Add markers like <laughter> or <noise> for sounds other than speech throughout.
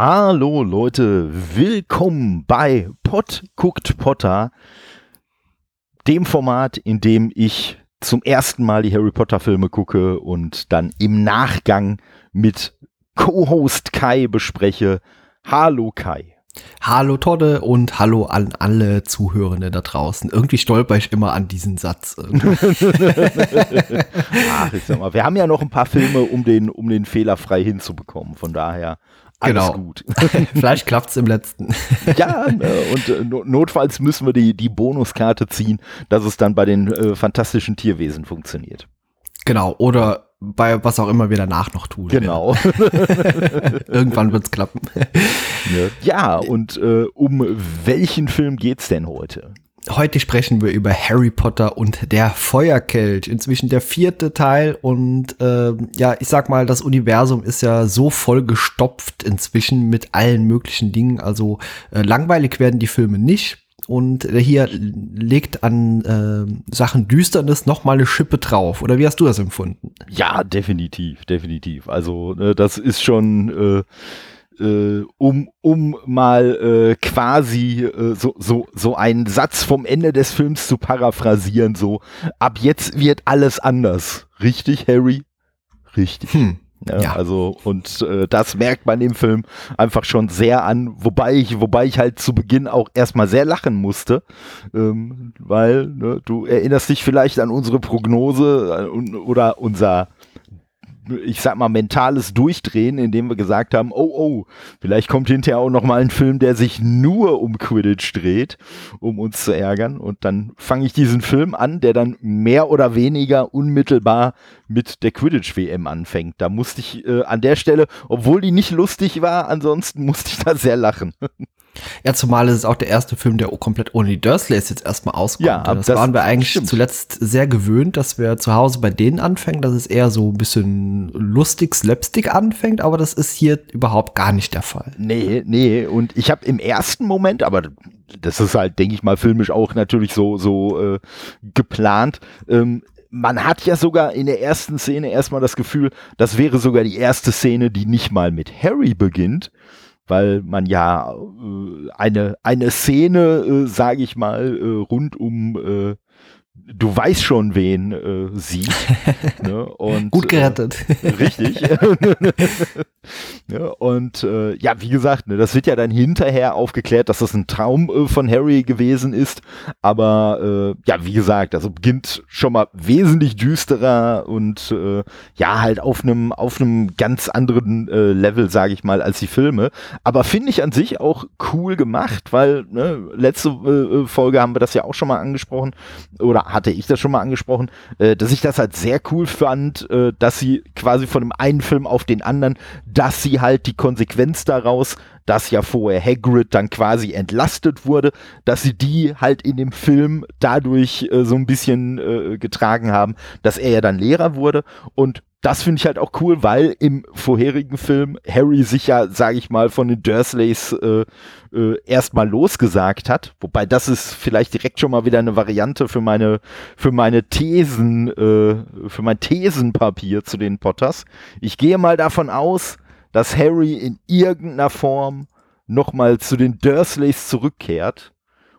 Hallo Leute, willkommen bei Pot guckt Potter, dem Format, in dem ich zum ersten Mal die Harry Potter Filme gucke und dann im Nachgang mit Co-Host Kai bespreche. Hallo Kai. Hallo Todde und hallo an alle Zuhörende da draußen. Irgendwie stolper ich immer an diesen Satz. <laughs> <laughs> Ach, ich sag mal, wir haben ja noch ein paar Filme, um den, um den Fehler frei hinzubekommen. Von daher alles genau. gut. <laughs> <laughs> Vielleicht klappt's im letzten. ja, ne, und äh, notfalls müssen wir die, die Bonuskarte ziehen, dass es dann bei den äh, fantastischen Tierwesen funktioniert. Genau, oder bei was auch immer wir danach noch tun. Genau. <laughs> Irgendwann wird's klappen. Ja, und äh, um welchen Film geht's denn heute? Heute sprechen wir über Harry Potter und der Feuerkelch. Inzwischen der vierte Teil und äh, ja, ich sag mal, das Universum ist ja so voll gestopft inzwischen mit allen möglichen Dingen. Also äh, langweilig werden die Filme nicht. Und hier legt an äh, Sachen Düsternis noch mal eine Schippe drauf. Oder wie hast du das empfunden? Ja, definitiv, definitiv. Also äh, das ist schon äh, äh, um, um mal äh, quasi äh, so, so, so einen Satz vom Ende des Films zu paraphrasieren, so, ab jetzt wird alles anders. Richtig, Harry? Richtig. Hm. Ja, ja. Also, und äh, das merkt man im Film einfach schon sehr an, wobei ich, wobei ich halt zu Beginn auch erstmal sehr lachen musste, ähm, weil ne, du erinnerst dich vielleicht an unsere Prognose äh, oder unser ich sag mal, mentales Durchdrehen, indem wir gesagt haben, oh, oh, vielleicht kommt hinterher auch noch mal ein Film, der sich nur um Quidditch dreht, um uns zu ärgern. Und dann fange ich diesen Film an, der dann mehr oder weniger unmittelbar mit der Quidditch-WM anfängt. Da musste ich äh, an der Stelle, obwohl die nicht lustig war, ansonsten musste ich da sehr lachen. <laughs> Ja, zumal es auch der erste Film, der komplett ohne die Dursleys jetzt erstmal auskommt. Ja, das, das waren wir eigentlich stimmt. zuletzt sehr gewöhnt, dass wir zu Hause bei denen anfangen, dass es eher so ein bisschen lustig, slapstick anfängt, aber das ist hier überhaupt gar nicht der Fall. Nee, nee, und ich habe im ersten Moment, aber das ist halt, denke ich mal, filmisch auch natürlich so, so äh, geplant, ähm, man hat ja sogar in der ersten Szene erstmal das Gefühl, das wäre sogar die erste Szene, die nicht mal mit Harry beginnt, weil man ja äh, eine, eine Szene, äh, sage ich mal, äh, rund um äh, du weißt schon, wen äh, sieht. <laughs> ne? und, Gut gerettet. Äh, <laughs> richtig. ja, <laughs> und äh, ja, wie gesagt, ne, das wird ja dann hinterher aufgeklärt, dass das ein Traum äh, von Harry gewesen ist. Aber äh, ja, wie gesagt, also beginnt schon mal wesentlich düsterer und äh, ja, halt auf einem auf einem ganz anderen äh, Level, sage ich mal, als die Filme. Aber finde ich an sich auch cool gemacht, weil ne, letzte äh, Folge haben wir das ja auch schon mal angesprochen oder hatte ich das schon mal angesprochen, äh, dass ich das halt sehr cool fand, äh, dass sie quasi von dem einen Film auf den anderen, dass sie halt die Konsequenz daraus, dass ja vorher Hagrid dann quasi entlastet wurde, dass sie die halt in dem Film dadurch äh, so ein bisschen äh, getragen haben, dass er ja dann Lehrer wurde. Und das finde ich halt auch cool, weil im vorherigen Film Harry sich ja, sage ich mal, von den Dursleys äh, äh, erstmal losgesagt hat. Wobei das ist vielleicht direkt schon mal wieder eine Variante für meine für meine Thesen, äh, für mein Thesenpapier zu den Potters. Ich gehe mal davon aus, dass Harry in irgendeiner Form nochmal zu den Dursleys zurückkehrt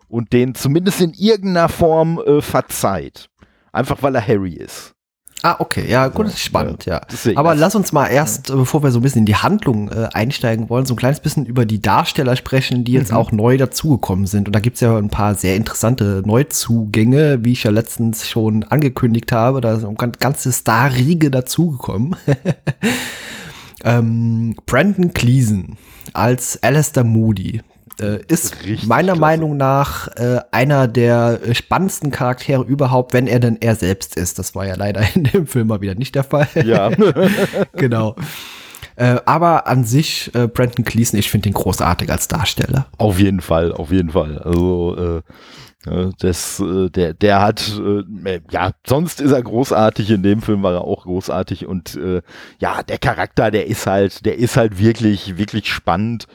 und den zumindest in irgendeiner Form äh, verzeiht. Einfach weil er Harry ist. Ah, okay, ja, gut, das ist spannend, ja. ja. Aber lass uns mal erst, bevor wir so ein bisschen in die Handlung äh, einsteigen wollen, so ein kleines bisschen über die Darsteller sprechen, die jetzt mhm. auch neu dazugekommen sind. Und da gibt's ja ein paar sehr interessante Neuzugänge, wie ich ja letztens schon angekündigt habe. Da ist eine ganze Star-Riege dazugekommen. <laughs> ähm, Brandon Cleason als Alistair Moody äh, ist Richtig meiner klasse. Meinung nach äh, einer der spannendsten Charaktere überhaupt, wenn er denn er selbst ist. Das war ja leider <laughs> in dem Film mal wieder nicht der Fall. Ja. <laughs> genau. Äh, aber an sich, äh, Brandon Cleason, ich finde ihn großartig als Darsteller. Auf jeden Fall, auf jeden Fall. Also, äh, das, äh, der, der hat, äh, ja, sonst ist er großartig, in dem Film war er auch großartig und äh, ja, der Charakter, der ist halt, der ist halt wirklich, wirklich spannend.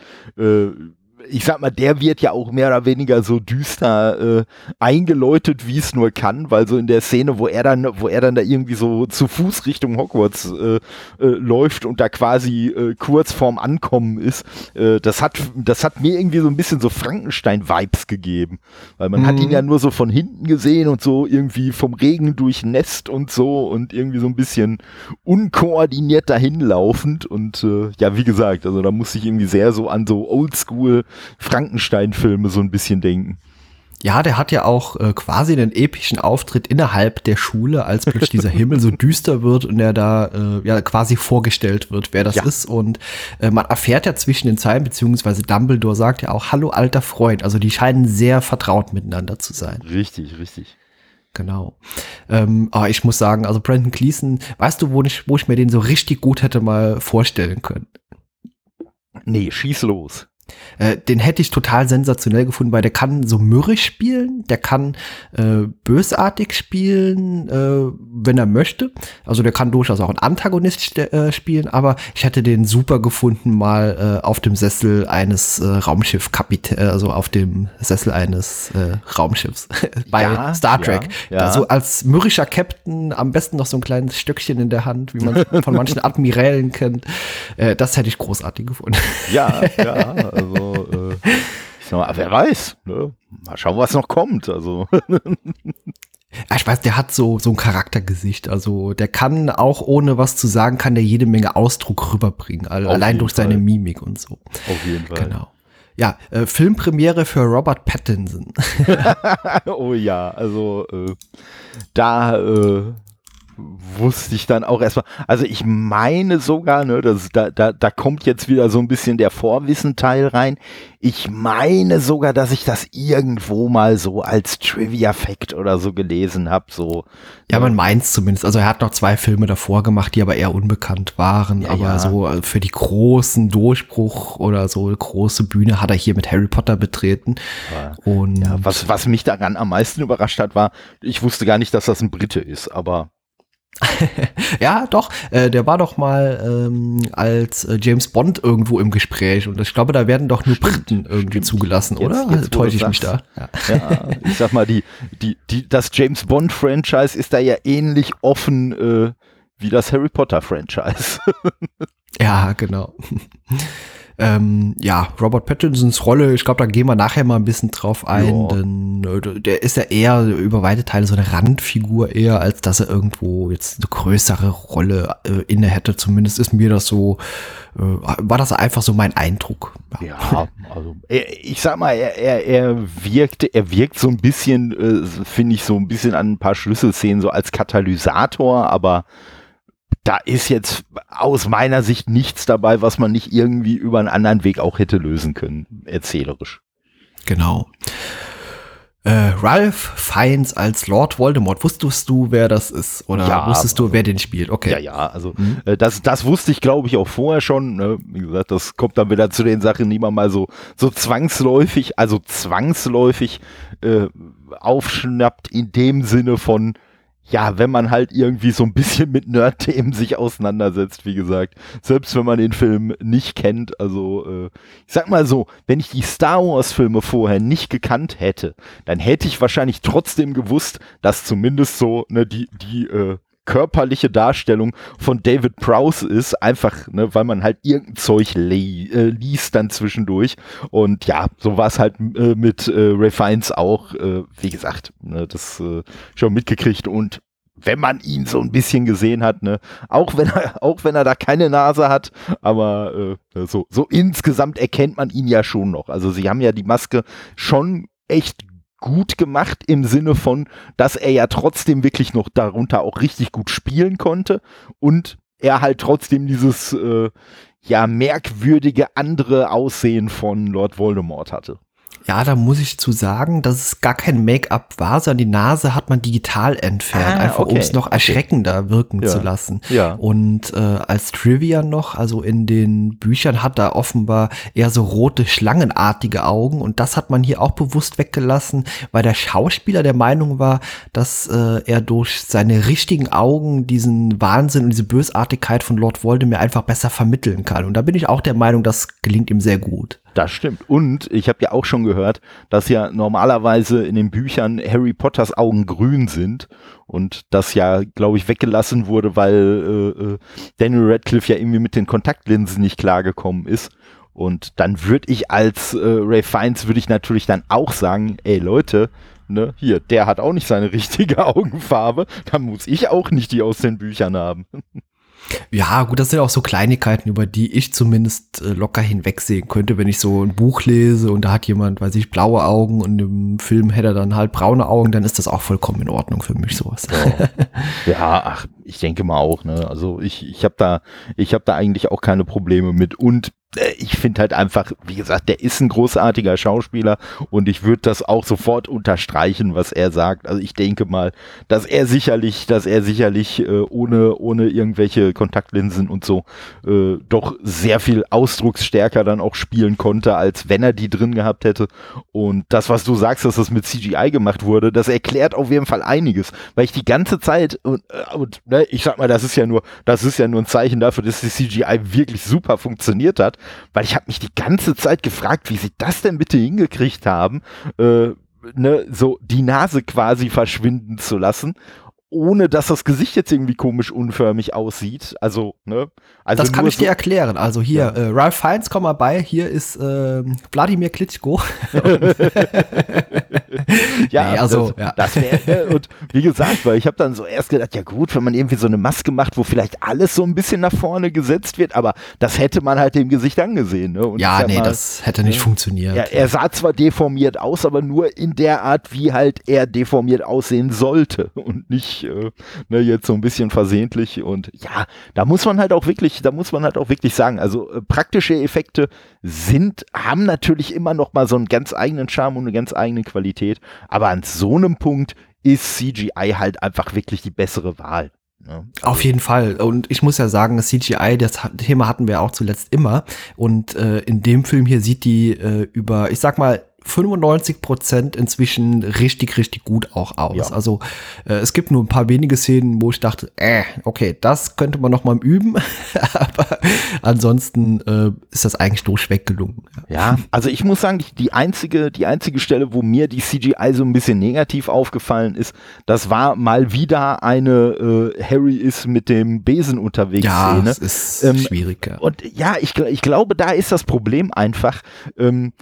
Ich sag mal, der wird ja auch mehr oder weniger so düster äh, eingeläutet, wie es nur kann, weil so in der Szene, wo er dann, wo er dann da irgendwie so zu Fuß Richtung Hogwarts äh, äh, läuft und da quasi äh, kurz vorm Ankommen ist, äh, das hat, das hat mir irgendwie so ein bisschen so Frankenstein-Vibes gegeben, weil man mhm. hat ihn mhm. ja nur so von hinten gesehen und so irgendwie vom Regen durchnässt und so und irgendwie so ein bisschen unkoordiniert dahinlaufend und äh, ja, wie gesagt, also da muss ich irgendwie sehr so an so Oldschool Frankenstein-Filme so ein bisschen denken. Ja, der hat ja auch äh, quasi einen epischen Auftritt innerhalb der Schule, als plötzlich dieser <laughs> Himmel so düster wird und er da äh, ja quasi vorgestellt wird, wer das ja. ist. Und äh, man erfährt ja zwischen den Zeilen, beziehungsweise Dumbledore sagt ja auch, hallo alter Freund. Also die scheinen sehr vertraut miteinander zu sein. Richtig, richtig. Genau. Ähm, aber ich muss sagen, also Brandon Gleason, weißt du, wo ich, wo ich mir den so richtig gut hätte mal vorstellen können? Nee, schieß los. Äh, den hätte ich total sensationell gefunden, weil der kann so mürrisch spielen, der kann äh, bösartig spielen, äh, wenn er möchte. Also der kann durchaus auch einen Antagonist äh, spielen, aber ich hätte den super gefunden, mal äh, auf dem Sessel eines äh, Raumschiffkapitäns, also auf dem Sessel eines Raumschiffs <laughs> bei ja, Star Trek. Ja, ja. So als mürrischer Captain, am besten noch so ein kleines Stöckchen in der Hand, wie man von manchen <laughs> Admirälen kennt. das hätte ich großartig gefunden. Ja, ja. <laughs> Also, äh, ich sag mal, wer weiß, ne? Mal schauen, was noch kommt. Also. <laughs> ich weiß, der hat so, so ein Charaktergesicht. Also der kann auch ohne was zu sagen, kann der jede Menge Ausdruck rüberbringen. Also allein durch Fall. seine Mimik und so. Auf jeden Fall. Genau. Ja, äh, Filmpremiere für Robert Pattinson. <laughs> oh ja, also äh, da äh, wusste ich dann auch erstmal, also ich meine sogar, ne, das, da, da, da kommt jetzt wieder so ein bisschen der Vorwissenteil rein. Ich meine sogar, dass ich das irgendwo mal so als Trivia-Fact oder so gelesen habe. So, ja, man meint zumindest. Also er hat noch zwei Filme davor gemacht, die aber eher unbekannt waren. Ja, aber ja. so äh, für die großen Durchbruch oder so große Bühne hat er hier mit Harry Potter betreten. Ja. Und ja, was, was mich daran am meisten überrascht hat, war, ich wusste gar nicht, dass das ein Brite ist, aber <laughs> ja, doch. Äh, der war doch mal ähm, als äh, James Bond irgendwo im Gespräch und ich glaube, da werden doch nur Briten irgendwie zugelassen, jetzt, oder? Jetzt, Täusche ich mich da? Ja. ja. ich sag mal, die, die, die, das James Bond Franchise ist da ja ähnlich offen äh, wie das Harry Potter Franchise. <laughs> ja, genau. Ähm, ja, Robert Pattinsons Rolle, ich glaube, da gehen wir nachher mal ein bisschen drauf ein, ja. denn äh, der ist ja eher über weite Teile so eine Randfigur eher, als dass er irgendwo jetzt eine größere Rolle äh, inne hätte. Zumindest ist mir das so, äh, war das einfach so mein Eindruck. Ja, ja also er, ich sag mal, er, er, er wirkt, er wirkt so ein bisschen, äh, finde ich, so ein bisschen an ein paar Schlüsselszenen so als Katalysator, aber da ist jetzt aus meiner Sicht nichts dabei, was man nicht irgendwie über einen anderen Weg auch hätte lösen können, erzählerisch. Genau. Äh, Ralph Fiennes als Lord Voldemort. Wusstest du, wer das ist? Oder ja, wusstest du, also, wer den spielt? Okay. Ja, ja, also mhm. äh, das, das wusste ich, glaube ich, auch vorher schon. Ne? Wie gesagt, das kommt dann wieder zu den Sachen, die man mal so, so zwangsläufig, also zwangsläufig äh, aufschnappt in dem Sinne von, ja, wenn man halt irgendwie so ein bisschen mit Nerd-Themen sich auseinandersetzt, wie gesagt, selbst wenn man den Film nicht kennt, also äh, ich sag mal so, wenn ich die Star Wars-Filme vorher nicht gekannt hätte, dann hätte ich wahrscheinlich trotzdem gewusst, dass zumindest so ne, die die äh, körperliche Darstellung von David Prowse ist, einfach, ne, weil man halt irgendein Zeug li äh, liest dann zwischendurch. Und ja, so war es halt äh, mit äh, Ray auch, äh, wie gesagt, ne, das äh, schon mitgekriegt und wenn man ihn so ein bisschen gesehen hat, ne, auch wenn er, <laughs> auch wenn er da keine Nase hat, aber äh, so, so insgesamt erkennt man ihn ja schon noch. Also sie haben ja die Maske schon echt gut gemacht im Sinne von, dass er ja trotzdem wirklich noch darunter auch richtig gut spielen konnte und er halt trotzdem dieses äh, ja merkwürdige andere Aussehen von Lord Voldemort hatte. Ja, da muss ich zu sagen, dass es gar kein Make-up war, sondern die Nase hat man digital entfernt, ah, einfach okay. um es noch erschreckender wirken ja. zu lassen. Ja. Und äh, als Trivia noch, also in den Büchern hat er offenbar eher so rote, schlangenartige Augen und das hat man hier auch bewusst weggelassen, weil der Schauspieler der Meinung war, dass äh, er durch seine richtigen Augen diesen Wahnsinn und diese Bösartigkeit von Lord Voldemort einfach besser vermitteln kann. Und da bin ich auch der Meinung, das gelingt ihm sehr gut. Das stimmt. Und ich habe ja auch schon gehört, dass ja normalerweise in den Büchern Harry Potters Augen grün sind und das ja, glaube ich, weggelassen wurde, weil äh, äh, Daniel Radcliffe ja irgendwie mit den Kontaktlinsen nicht klargekommen ist. Und dann würde ich als äh, Ray Fiennes würde ich natürlich dann auch sagen, ey Leute, ne, hier, der hat auch nicht seine <laughs> richtige Augenfarbe, dann muss ich auch nicht die aus den Büchern haben. <laughs> Ja, gut, das sind auch so Kleinigkeiten, über die ich zumindest äh, locker hinwegsehen könnte, wenn ich so ein Buch lese und da hat jemand, weiß ich, blaue Augen und im Film hätte er dann halt braune Augen, dann ist das auch vollkommen in Ordnung für mich sowas. Ja, <laughs> ja ach, ich denke mal auch, ne? Also ich, ich habe da, ich habe da eigentlich auch keine Probleme mit und ich finde halt einfach, wie gesagt, der ist ein großartiger Schauspieler und ich würde das auch sofort unterstreichen, was er sagt. Also ich denke mal, dass er sicherlich, dass er sicherlich äh, ohne, ohne irgendwelche Kontaktlinsen und so äh, doch sehr viel ausdrucksstärker dann auch spielen konnte, als wenn er die drin gehabt hätte. Und das, was du sagst, dass das mit CGI gemacht wurde, das erklärt auf jeden Fall einiges, weil ich die ganze Zeit und, äh, und ne, ich sag mal, das ist ja nur, das ist ja nur ein Zeichen dafür, dass die CGI wirklich super funktioniert hat weil ich habe mich die ganze Zeit gefragt, wie sie das denn bitte hingekriegt haben, äh, ne, so die Nase quasi verschwinden zu lassen ohne dass das Gesicht jetzt irgendwie komisch unförmig aussieht. Also, ne? Also das kann ich so dir erklären. Also hier, ja. äh, Ralph Fiennes, komm mal bei, hier ist äh, Wladimir Klitschko. <laughs> <laughs> <laughs> ja, nee, also, das, ja. das wäre, und wie gesagt, weil ich habe dann so erst gedacht, ja gut, wenn man irgendwie so eine Maske macht, wo vielleicht alles so ein bisschen nach vorne gesetzt wird, aber das hätte man halt dem Gesicht angesehen. Ne? Und ja, nee, mal, das hätte nicht ne? funktioniert. Ja, er sah zwar deformiert aus, aber nur in der Art, wie halt er deformiert aussehen sollte und nicht äh, ne, jetzt so ein bisschen versehentlich und ja, da muss man halt auch wirklich, da muss man halt auch wirklich sagen, also äh, praktische Effekte sind, haben natürlich immer noch mal so einen ganz eigenen Charme und eine ganz eigene Qualität, aber an so einem Punkt ist CGI halt einfach wirklich die bessere Wahl. Ne? Auf jeden Fall. Und ich muss ja sagen, CGI, das Thema hatten wir auch zuletzt immer. Und äh, in dem Film hier sieht die äh, über, ich sag mal, 95 Prozent inzwischen richtig, richtig gut auch aus. Ja. Also äh, es gibt nur ein paar wenige Szenen, wo ich dachte, äh, okay, das könnte man noch mal üben, <laughs> aber ansonsten äh, ist das eigentlich durchweg gelungen. Ja, also ich muss sagen, die, einzige, die einzige Stelle, wo mir die CGI so ein bisschen negativ aufgefallen ist, das war mal wieder eine äh, Harry ist mit dem Besen unterwegs ja, Szene. Das ist ähm, schwierig. Ja. Und ja, ich, ich glaube, da ist das Problem einfach. Ähm,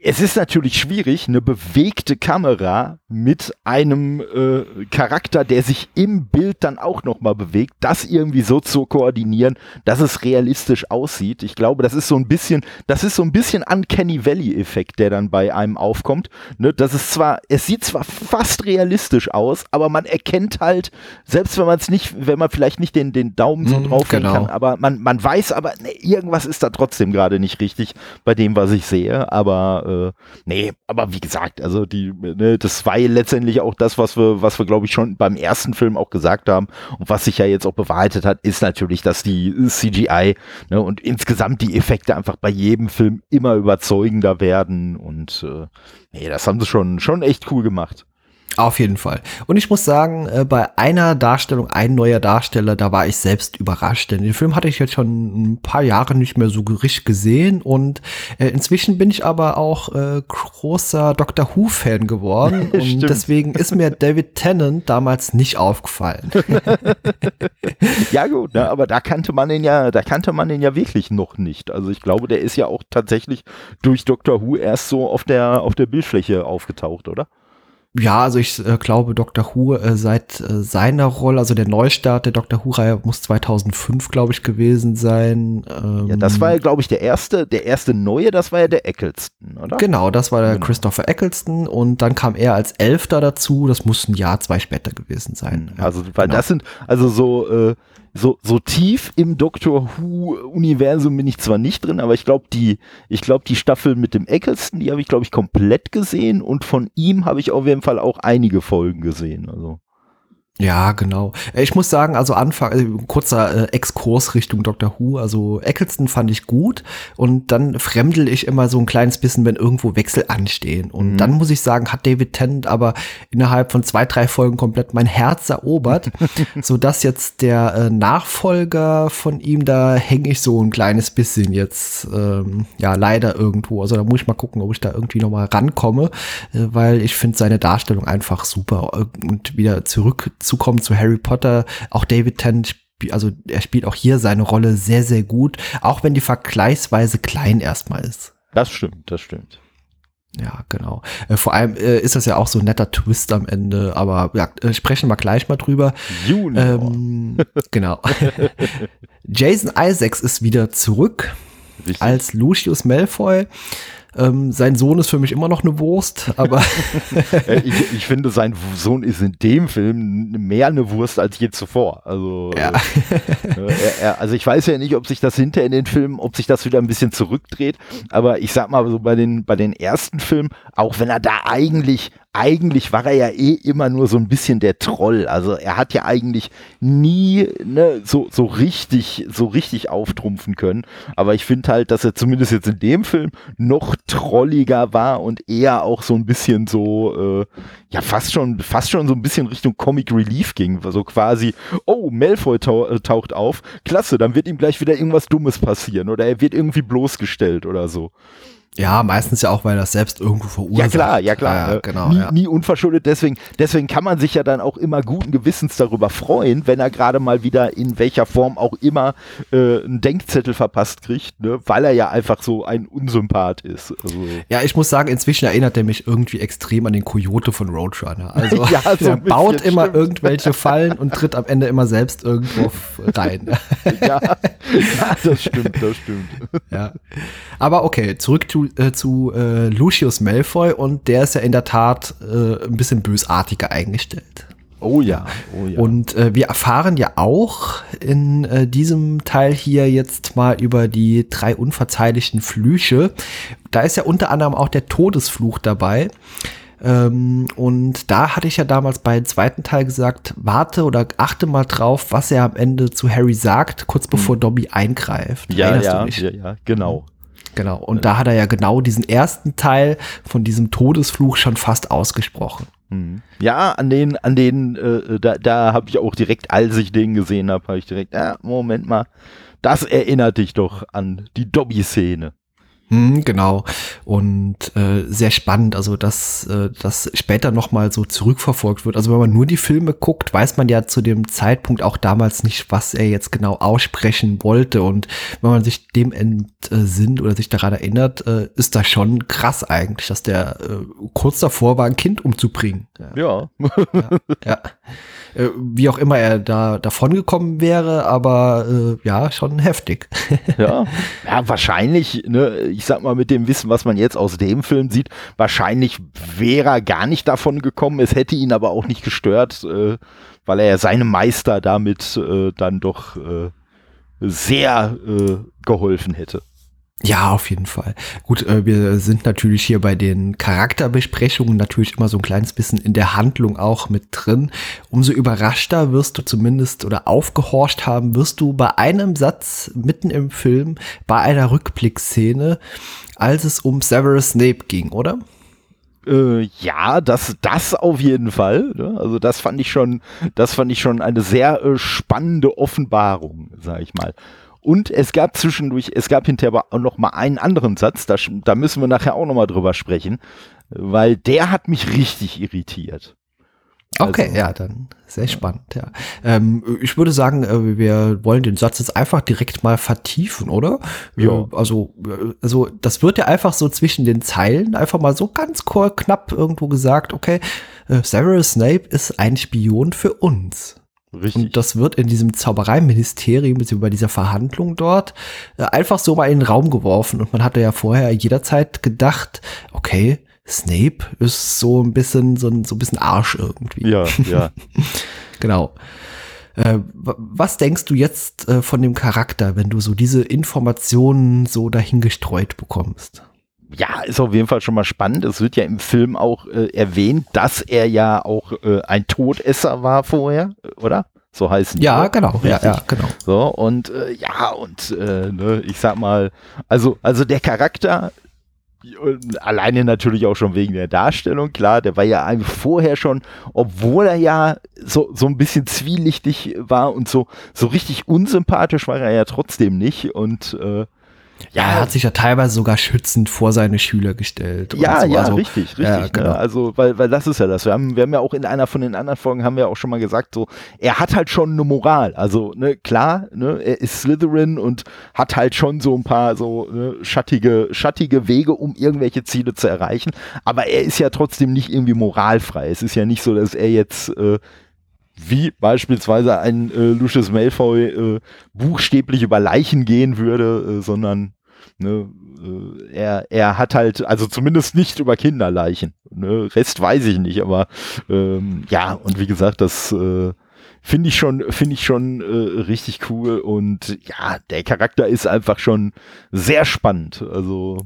es ist natürlich schwierig, eine bewegte Kamera mit einem äh, Charakter, der sich im Bild dann auch nochmal bewegt, das irgendwie so zu koordinieren, dass es realistisch aussieht. Ich glaube, das ist so ein bisschen, das ist so ein bisschen Uncanny Valley-Effekt, der dann bei einem aufkommt. Ne? Das ist zwar, es sieht zwar fast realistisch aus, aber man erkennt halt, selbst wenn man es nicht, wenn man vielleicht nicht den, den Daumen so mm, drauf genau. kann, aber man, man weiß aber, ne, irgendwas ist da trotzdem gerade nicht richtig bei dem, was ich sehe. Aber äh, nee, aber wie gesagt, also die, ne, das war letztendlich auch das, was wir, was wir, glaube ich, schon beim ersten Film auch gesagt haben und was sich ja jetzt auch bewahrheitet hat, ist natürlich, dass die CGI ne, und insgesamt die Effekte einfach bei jedem Film immer überzeugender werden und äh, nee, das haben sie schon, schon echt cool gemacht. Auf jeden Fall. Und ich muss sagen, äh, bei einer Darstellung, ein neuer Darsteller, da war ich selbst überrascht. Denn den Film hatte ich jetzt schon ein paar Jahre nicht mehr so richtig gesehen. Und äh, inzwischen bin ich aber auch äh, großer Doctor Who-Fan geworden. <laughs> und deswegen ist mir David Tennant damals nicht aufgefallen. <laughs> ja, gut, ne, aber da kannte man ihn ja, da kannte man ihn ja wirklich noch nicht. Also ich glaube, der ist ja auch tatsächlich durch Doctor Who erst so auf der, auf der Bildfläche aufgetaucht, oder? Ja, also ich äh, glaube, Dr. Who äh, seit äh, seiner Rolle, also der Neustart der Dr. Who-Reihe muss 2005, glaube ich, gewesen sein. Ähm, ja, das war ja, glaube ich, der erste, der erste neue, das war ja der Eccleston, oder? Genau, das war der genau. Christopher Eccleston und dann kam er als Elfter dazu. Das muss ein Jahr, zwei später gewesen sein. Also, weil genau. das sind, also so, äh, so, so tief im Doctor Who-Universum bin ich zwar nicht drin, aber ich glaube, die, ich glaube, die Staffel mit dem Eccleston, die habe ich, glaube ich, komplett gesehen und von ihm habe ich auf jeden Fall auch einige Folgen gesehen. Also. Ja, genau. Äh, ich muss sagen, also Anfang, äh, kurzer äh, Exkurs Richtung Doctor Who. Also Eccleston fand ich gut und dann fremdel ich immer so ein kleines bisschen, wenn irgendwo Wechsel anstehen. Und mhm. dann muss ich sagen, hat David Tennant aber innerhalb von zwei, drei Folgen komplett mein Herz erobert, <laughs> so dass jetzt der äh, Nachfolger von ihm, da hänge ich so ein kleines bisschen jetzt, ähm, ja, leider irgendwo. Also da muss ich mal gucken, ob ich da irgendwie noch mal rankomme, äh, weil ich finde seine Darstellung einfach super und wieder zurück zukommen zu Harry Potter. Auch David Tennant also er spielt auch hier seine Rolle sehr, sehr gut, auch wenn die vergleichsweise klein erstmal ist. Das stimmt, das stimmt. Ja, genau. Äh, vor allem äh, ist das ja auch so ein netter Twist am Ende, aber ja, äh, sprechen wir gleich mal drüber. Junior. Ähm, <laughs> genau. Jason Isaacs ist wieder zurück Richtig. als Lucius Malfoy. Ähm, sein Sohn ist für mich immer noch eine Wurst, aber. <laughs> <laughs> ich, ich, finde, sein Sohn ist in dem Film mehr eine Wurst als je zuvor. Also, ja. äh, er, er, also ich weiß ja nicht, ob sich das hinter in den Filmen, ob sich das wieder ein bisschen zurückdreht, aber ich sag mal so bei den, bei den ersten Filmen, auch wenn er da eigentlich eigentlich war er ja eh immer nur so ein bisschen der Troll. Also er hat ja eigentlich nie ne, so, so richtig, so richtig auftrumpfen können. Aber ich finde halt, dass er zumindest jetzt in dem Film noch trolliger war und eher auch so ein bisschen so, äh, ja, fast schon, fast schon so ein bisschen Richtung Comic Relief ging. So quasi, oh, Malfoy äh, taucht auf, klasse, dann wird ihm gleich wieder irgendwas Dummes passieren oder er wird irgendwie bloßgestellt oder so. Ja, meistens ja auch, weil das selbst irgendwo verursacht. Ja klar, ja klar. Ja, genau, nie, ja. nie unverschuldet. Deswegen, deswegen kann man sich ja dann auch immer guten Gewissens darüber freuen, wenn er gerade mal wieder in welcher Form auch immer äh, einen Denkzettel verpasst kriegt, ne? weil er ja einfach so ein Unsympath ist. Also ja, ich muss sagen, inzwischen erinnert er mich irgendwie extrem an den Coyote von Roadrunner. Also <laughs> ja, so er baut immer stimmt. irgendwelche Fallen und tritt am Ende immer selbst irgendwo rein. <laughs> ja, <laughs> ja, das stimmt, das stimmt. Ja. Aber okay, zurück zu äh, zu äh, Lucius Malfoy und der ist ja in der Tat äh, ein bisschen bösartiger eingestellt. Oh ja, oh ja. Und äh, wir erfahren ja auch in äh, diesem Teil hier jetzt mal über die drei unverzeihlichen Flüche. Da ist ja unter anderem auch der Todesfluch dabei. Ähm, und da hatte ich ja damals bei dem zweiten Teil gesagt, warte oder achte mal drauf, was er am Ende zu Harry sagt, kurz bevor hm. Dobby eingreift. Ja, ja, ja, ja, genau. Genau. Und da hat er ja genau diesen ersten Teil von diesem Todesfluch schon fast ausgesprochen. Mhm. Ja, an den, an den, äh, da, da habe ich auch direkt, als ich den gesehen habe, habe ich direkt, ah, Moment mal, das erinnert dich doch an die Dobby-Szene. Hm, genau. Und äh, sehr spannend, also dass äh, das später nochmal so zurückverfolgt wird. Also wenn man nur die Filme guckt, weiß man ja zu dem Zeitpunkt auch damals nicht, was er jetzt genau aussprechen wollte. Und wenn man sich dem entsinnt oder sich daran erinnert, äh, ist das schon krass eigentlich, dass der äh, kurz davor war, ein Kind umzubringen. Ja. ja. ja. ja. Äh, wie auch immer er da davon gekommen wäre, aber äh, ja, schon heftig. ja. ja, wahrscheinlich, ne, ich sag mal, mit dem Wissen, was man jetzt aus dem Film sieht, wahrscheinlich wäre er gar nicht davon gekommen. Es hätte ihn aber auch nicht gestört, äh, weil er ja seinem Meister damit äh, dann doch äh, sehr äh, geholfen hätte. Ja, auf jeden Fall. Gut, äh, wir sind natürlich hier bei den Charakterbesprechungen natürlich immer so ein kleines bisschen in der Handlung auch mit drin. Umso überraschter wirst du zumindest oder aufgehorcht haben, wirst du bei einem Satz mitten im Film, bei einer Rückblickszene, als es um Severus Snape ging, oder? Äh, ja, das, das auf jeden Fall. Ne? Also das fand ich schon, das fand ich schon eine sehr äh, spannende Offenbarung, sag ich mal. Und es gab zwischendurch, es gab hinterher auch noch mal einen anderen Satz, da, da müssen wir nachher auch noch mal drüber sprechen, weil der hat mich richtig irritiert. Okay, also, ja, dann sehr spannend, ja. Ähm, ich würde sagen, äh, wir wollen den Satz jetzt einfach direkt mal vertiefen, oder? Ja. Also, äh, also das wird ja einfach so zwischen den Zeilen einfach mal so ganz knapp irgendwo gesagt, okay, äh, Severus Snape ist ein Spion für uns. Richtig. Und das wird in diesem Zaubereiministerium, beziehungsweise bei dieser Verhandlung dort, äh, einfach so mal in den Raum geworfen. Und man hatte ja vorher jederzeit gedacht, okay, Snape ist so ein bisschen, so ein, so ein bisschen Arsch irgendwie. Ja, ja. <laughs> genau. Äh, was denkst du jetzt äh, von dem Charakter, wenn du so diese Informationen so dahingestreut bekommst? Ja, ist auf jeden Fall schon mal spannend. Es wird ja im Film auch äh, erwähnt, dass er ja auch äh, ein Todesser war vorher, oder? So heißen Ja, die, genau. Ja, ja, genau. So, und äh, ja, und äh, ne, ich sag mal, also, also der Charakter, alleine natürlich auch schon wegen der Darstellung, klar, der war ja eigentlich vorher schon, obwohl er ja so, so ein bisschen zwielichtig war und so, so richtig unsympathisch war er ja trotzdem nicht und äh, ja, er hat sich ja teilweise sogar schützend vor seine Schüler gestellt. Ja, so. ja, also, richtig, richtig. Ja, ne? genau. ne? Also, weil, weil das ist ja das. Wir haben, wir haben ja auch in einer von den anderen Folgen haben wir auch schon mal gesagt, so, er hat halt schon eine Moral. Also, ne, klar, ne, er ist Slytherin und hat halt schon so ein paar so ne, schattige, schattige Wege, um irgendwelche Ziele zu erreichen. Aber er ist ja trotzdem nicht irgendwie moralfrei. Es ist ja nicht so, dass er jetzt äh, wie beispielsweise ein äh, Lucius Malfoy äh, buchstäblich über Leichen gehen würde, äh, sondern ne, äh, er, er hat halt, also zumindest nicht über Kinderleichen. Ne? Rest weiß ich nicht, aber ähm, ja, und wie gesagt, das äh, finde ich schon, finde ich schon äh, richtig cool und ja, der Charakter ist einfach schon sehr spannend. Also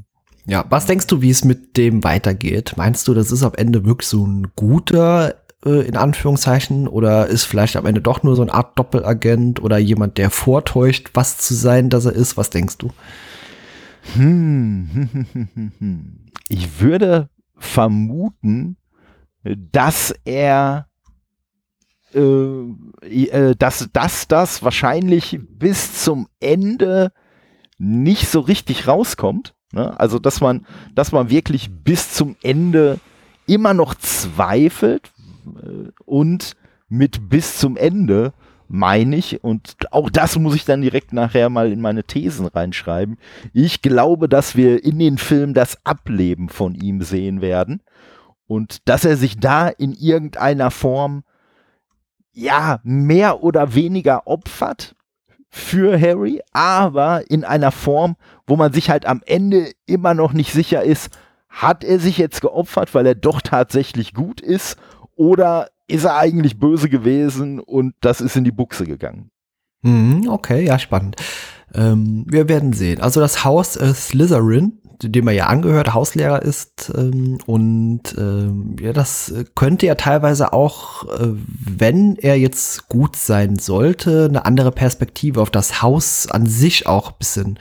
ja, was denkst du, wie es mit dem weitergeht? Meinst du, das ist am Ende wirklich so ein guter äh, in Anführungszeichen oder ist vielleicht am Ende doch nur so eine Art Doppelagent oder jemand, der vortäuscht, was zu sein, dass er ist? Was denkst du? Hm. <laughs> Ich würde vermuten, dass er äh, äh, dass, dass das wahrscheinlich bis zum Ende nicht so richtig rauskommt. Ne? Also dass man, dass man wirklich bis zum Ende immer noch zweifelt, und mit bis zum Ende meine ich, und auch das muss ich dann direkt nachher mal in meine Thesen reinschreiben. Ich glaube, dass wir in den Film das Ableben von ihm sehen werden und dass er sich da in irgendeiner Form ja mehr oder weniger opfert für Harry, aber in einer Form, wo man sich halt am Ende immer noch nicht sicher ist, hat er sich jetzt geopfert, weil er doch tatsächlich gut ist oder ist er eigentlich böse gewesen und das ist in die Buchse gegangen? Mhm, okay, ja, spannend. Ähm, wir werden sehen. Also das Haus äh, Slytherin, dem er ja angehört, Hauslehrer ist ähm, und ähm, ja, das könnte ja teilweise auch, äh, wenn er jetzt gut sein sollte, eine andere Perspektive auf das Haus an sich auch ein bisschen,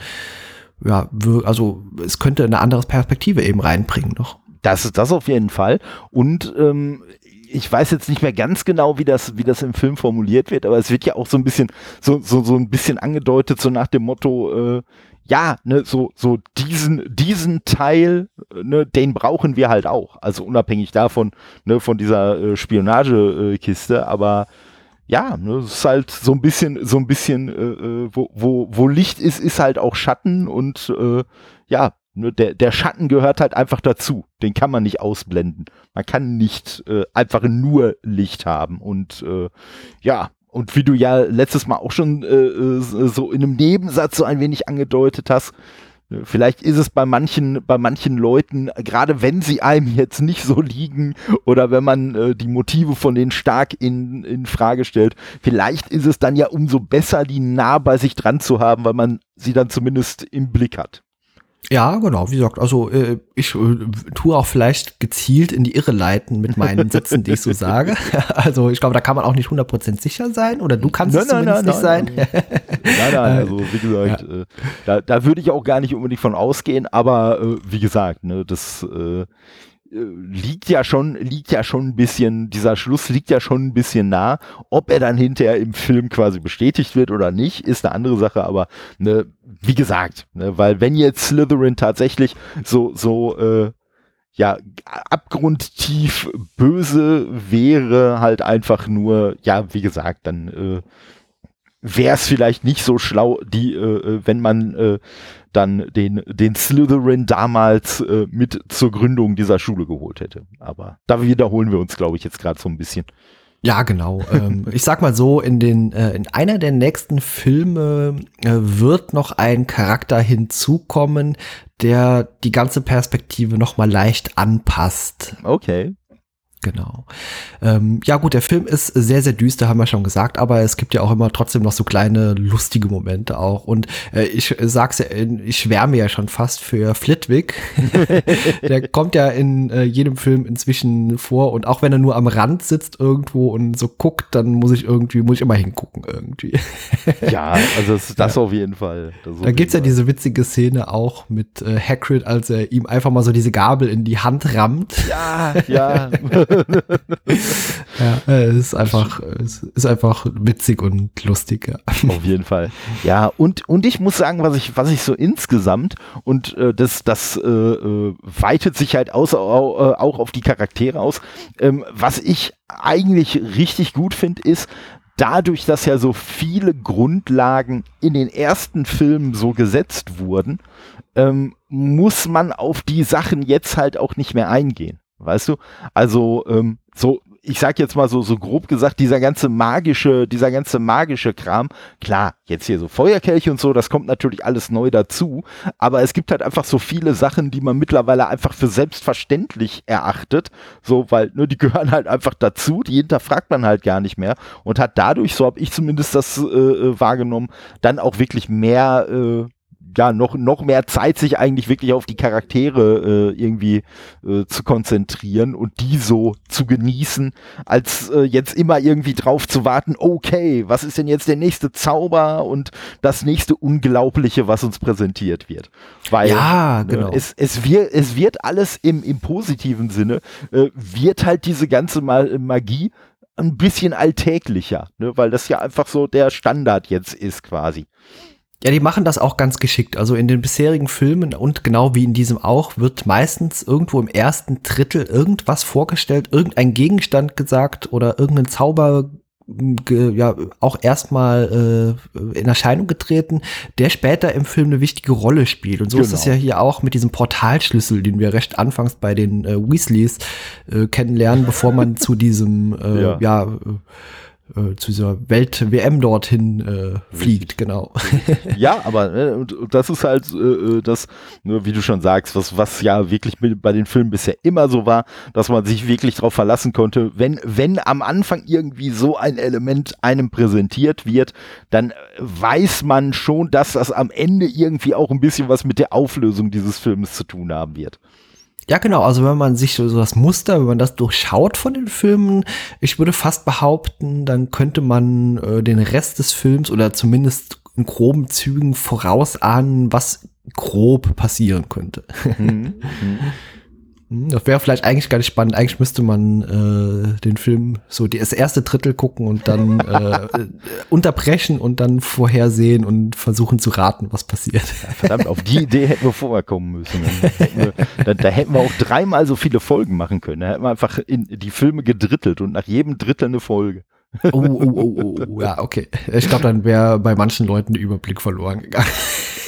ja, also es könnte eine andere Perspektive eben reinbringen noch. Das ist das auf jeden Fall. Und ähm, ich weiß jetzt nicht mehr ganz genau, wie das, wie das im Film formuliert wird, aber es wird ja auch so ein bisschen, so, so, so ein bisschen angedeutet, so nach dem Motto, äh, ja, ne, so, so diesen, diesen Teil, ne, den brauchen wir halt auch. Also unabhängig davon, ne, von dieser äh, Spionagekiste, äh, aber ja, ne, es ist halt so ein bisschen, so ein bisschen, äh, äh, wo, wo, wo Licht ist, ist halt auch Schatten und äh, ja, nur der, der Schatten gehört halt einfach dazu. Den kann man nicht ausblenden. Man kann nicht äh, einfach nur Licht haben. Und äh, ja, und wie du ja letztes Mal auch schon äh, äh so in einem Nebensatz so ein wenig angedeutet hast, äh, Vielleicht ist es bei manchen, bei manchen Leuten, gerade wenn sie einem jetzt nicht so liegen oder wenn man äh, die Motive von denen stark in, in Frage stellt, vielleicht ist es dann ja umso besser, die nah bei sich dran zu haben, weil man sie dann zumindest im Blick hat. Ja, genau. Wie gesagt, also äh, ich äh, tue auch vielleicht gezielt in die Irre leiten mit meinen Sätzen, die ich so sage. <laughs> Also ich glaube, da kann man auch nicht 100% sicher sein oder du kannst nein, es nein, nein, nicht sein. Nein, nein, <laughs> also wie gesagt, ja. äh, da, da würde ich auch gar nicht unbedingt von ausgehen, aber äh, wie gesagt, ne, das äh, liegt ja schon, liegt ja schon ein bisschen, dieser Schluss liegt ja schon ein bisschen nah. Ob er dann hinterher im Film quasi bestätigt wird oder nicht, ist eine andere Sache, aber ne, wie gesagt, ne, weil wenn jetzt Slytherin tatsächlich so, so, äh, ja, abgrundtief böse wäre, halt einfach nur, ja, wie gesagt, dann äh, wäre es vielleicht nicht so schlau, die, äh, äh, wenn man äh, dann den, den Slytherin damals äh, mit zur Gründung dieser Schule geholt hätte. Aber da wiederholen wir uns, glaube ich, jetzt gerade so ein bisschen. Ja, genau. ähm, <laughs> ich sag mal so, in den äh, in einer der nächsten Filme äh, wird noch ein Charakter hinzukommen, der die ganze Perspektive noch mal leicht anpasst. Okay. Genau. Ähm, ja gut, der Film ist sehr, sehr düster, haben wir schon gesagt, aber es gibt ja auch immer trotzdem noch so kleine lustige Momente auch. Und äh, ich sag's ja, ich schwärme ja schon fast für Flitwick. <laughs> der kommt ja in äh, jedem Film inzwischen vor und auch wenn er nur am Rand sitzt irgendwo und so guckt, dann muss ich irgendwie, muss ich immer hingucken irgendwie. ja, also das, das ja. auf jeden Fall. da gibt's ja diese witzige Szene auch mit äh, Hagrid, als er ihm einfach mal so diese Gabel in die Hand rammt. Ja, ja. <laughs> ja, es ist einfach, ist einfach witzig und lustig. Ja. Auf jeden Fall. Ja, und, und ich muss sagen, was ich, was ich so insgesamt und äh, das, das äh, äh weitet sich halt aus, auch, äh, auch auf die Charaktere aus. Ähm, was ich eigentlich richtig gut finde, ist, dadurch, dass ja so viele Grundlagen in den ersten Filmen so gesetzt wurden, ähm, muss man auf die Sachen jetzt halt auch nicht mehr eingehen. Weißt du? Also, ähm, so, ich sag jetzt mal so, so grob gesagt, dieser ganze magische, dieser ganze magische Kram, klar, jetzt hier so Feuerkelche und so, das kommt natürlich alles neu dazu, aber es gibt halt einfach so viele Sachen, die man mittlerweile einfach für selbstverständlich erachtet, so, weil, ne, die <laughs> gehören halt einfach dazu, die hinterfragt man halt gar nicht mehr und hat dadurch, so habe ich zumindest das äh, äh, wahrgenommen, dann auch wirklich mehr, äh, ja, noch, noch mehr Zeit, sich eigentlich wirklich auf die Charaktere äh, irgendwie äh, zu konzentrieren und die so zu genießen, als äh, jetzt immer irgendwie drauf zu warten, okay, was ist denn jetzt der nächste Zauber und das nächste Unglaubliche, was uns präsentiert wird. Weil ja, genau. äh, es, es, wird, es wird alles im, im positiven Sinne, äh, wird halt diese ganze Magie ein bisschen alltäglicher, ne? weil das ja einfach so der Standard jetzt ist quasi. Ja, die machen das auch ganz geschickt. Also in den bisherigen Filmen und genau wie in diesem auch wird meistens irgendwo im ersten Drittel irgendwas vorgestellt, irgendein Gegenstand gesagt oder irgendein Zauber ja auch erstmal äh, in Erscheinung getreten, der später im Film eine wichtige Rolle spielt. Und so genau. ist es ja hier auch mit diesem Portalschlüssel, den wir recht anfangs bei den äh, Weasleys äh, kennenlernen, bevor man zu diesem äh, ja, ja äh, zu dieser Welt-WM dorthin äh, fliegt, genau. ja, aber äh, das ist halt äh, äh, das, ne, wie du schon sagst, was, was ja wirklich bei den Filmen bisher immer so war, dass man sich wirklich darauf verlassen konnte, wenn, wenn am Anfang irgendwie so ein Element einem präsentiert wird, dann weiß man schon, dass das am Ende irgendwie auch ein bisschen was mit der Auflösung dieses Films zu tun haben wird. Ja, genau. Also wenn man sich so, das Muster, wenn man das durchschaut von den Filmen, ich würde fast behaupten, dann könnte man äh, den Rest des Films oder zumindest in groben Zügen vorausahnen, was grob passieren könnte. Mhm. Hm, das wäre vielleicht eigentlich gar nicht spannend. Eigentlich müsste man äh, den Film so das erste Drittel gucken und dann <laughs> äh, unterbrechen und dann vorhersehen und versuchen zu raten, was passiert. Ja, verdammt, auf die Idee hätten wir vorher kommen müssen. da, da, hätten wir auch dreimal so viele Folgen machen können. Da hätten wir einfach in die Filme gedrittelt und nach jedem Drittel eine Folge. Oh, oh, oh, oh, oh, ja, okay. Ich glaube, dann wäre bei manchen Leuten der Überblick verloren gegangen.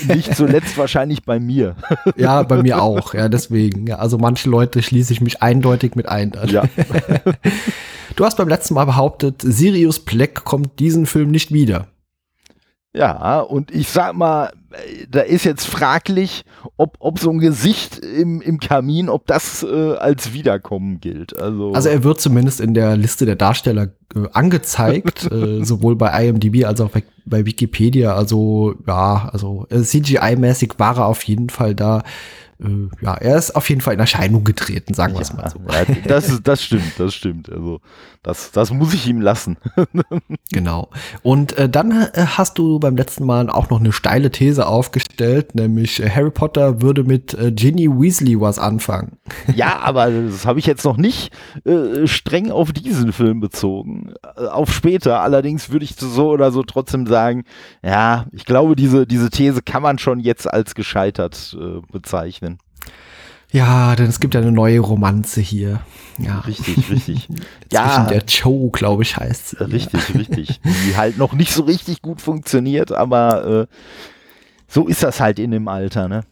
Nicht zuletzt wahrscheinlich bei mir. <laughs> Ja, bei mir auch. Ja, deswegen. Ja, also manche Leute schließe ich mich eindeutig mit ein. Ja. <laughs> Du hast beim letzten Mal behauptet, Sirius Black kommt diesen Film nicht wieder. Ja, und ich sag mal, da ist jetzt fraglich, ob, ob so ein Gesicht im, im Kamin, ob das äh, als Wiederkommen gilt. Also, also er wird zumindest in der Liste der Darsteller äh, angezeigt, <laughs> äh, sowohl bei IMDb als auch bei, bei Wikipedia. Also ja, also äh, CGI-mäßig war er auf jeden Fall da ja, er ist auf jeden Fall in Erscheinung getreten, sagen wir es mal so. Ja, das, das stimmt, das stimmt. Also das, das muss ich ihm lassen. <laughs> genau. Und äh, dann äh, hast du beim letzten Mal auch noch eine steile These aufgestellt, nämlich äh, Harry Potter würde mit äh, Ginny Weasley was anfangen. <laughs> ja, aber das habe ich jetzt noch nicht äh, streng auf diesen Film bezogen. auf später. Allerdings würde ich so oder so trotzdem sagen, ja, ich glaube, diese, diese These kann man schon jetzt als gescheitert bezeichnen. Ja, denn es gibt ja eine neue Romanze hier. Ja. Richtig, richtig. <laughs> ja. der Joe, glaube ich, heißt sie. Richtig, richtig. Die halt noch nicht so richtig gut funktioniert, aber äh, so ist das halt in dem Alter, ne?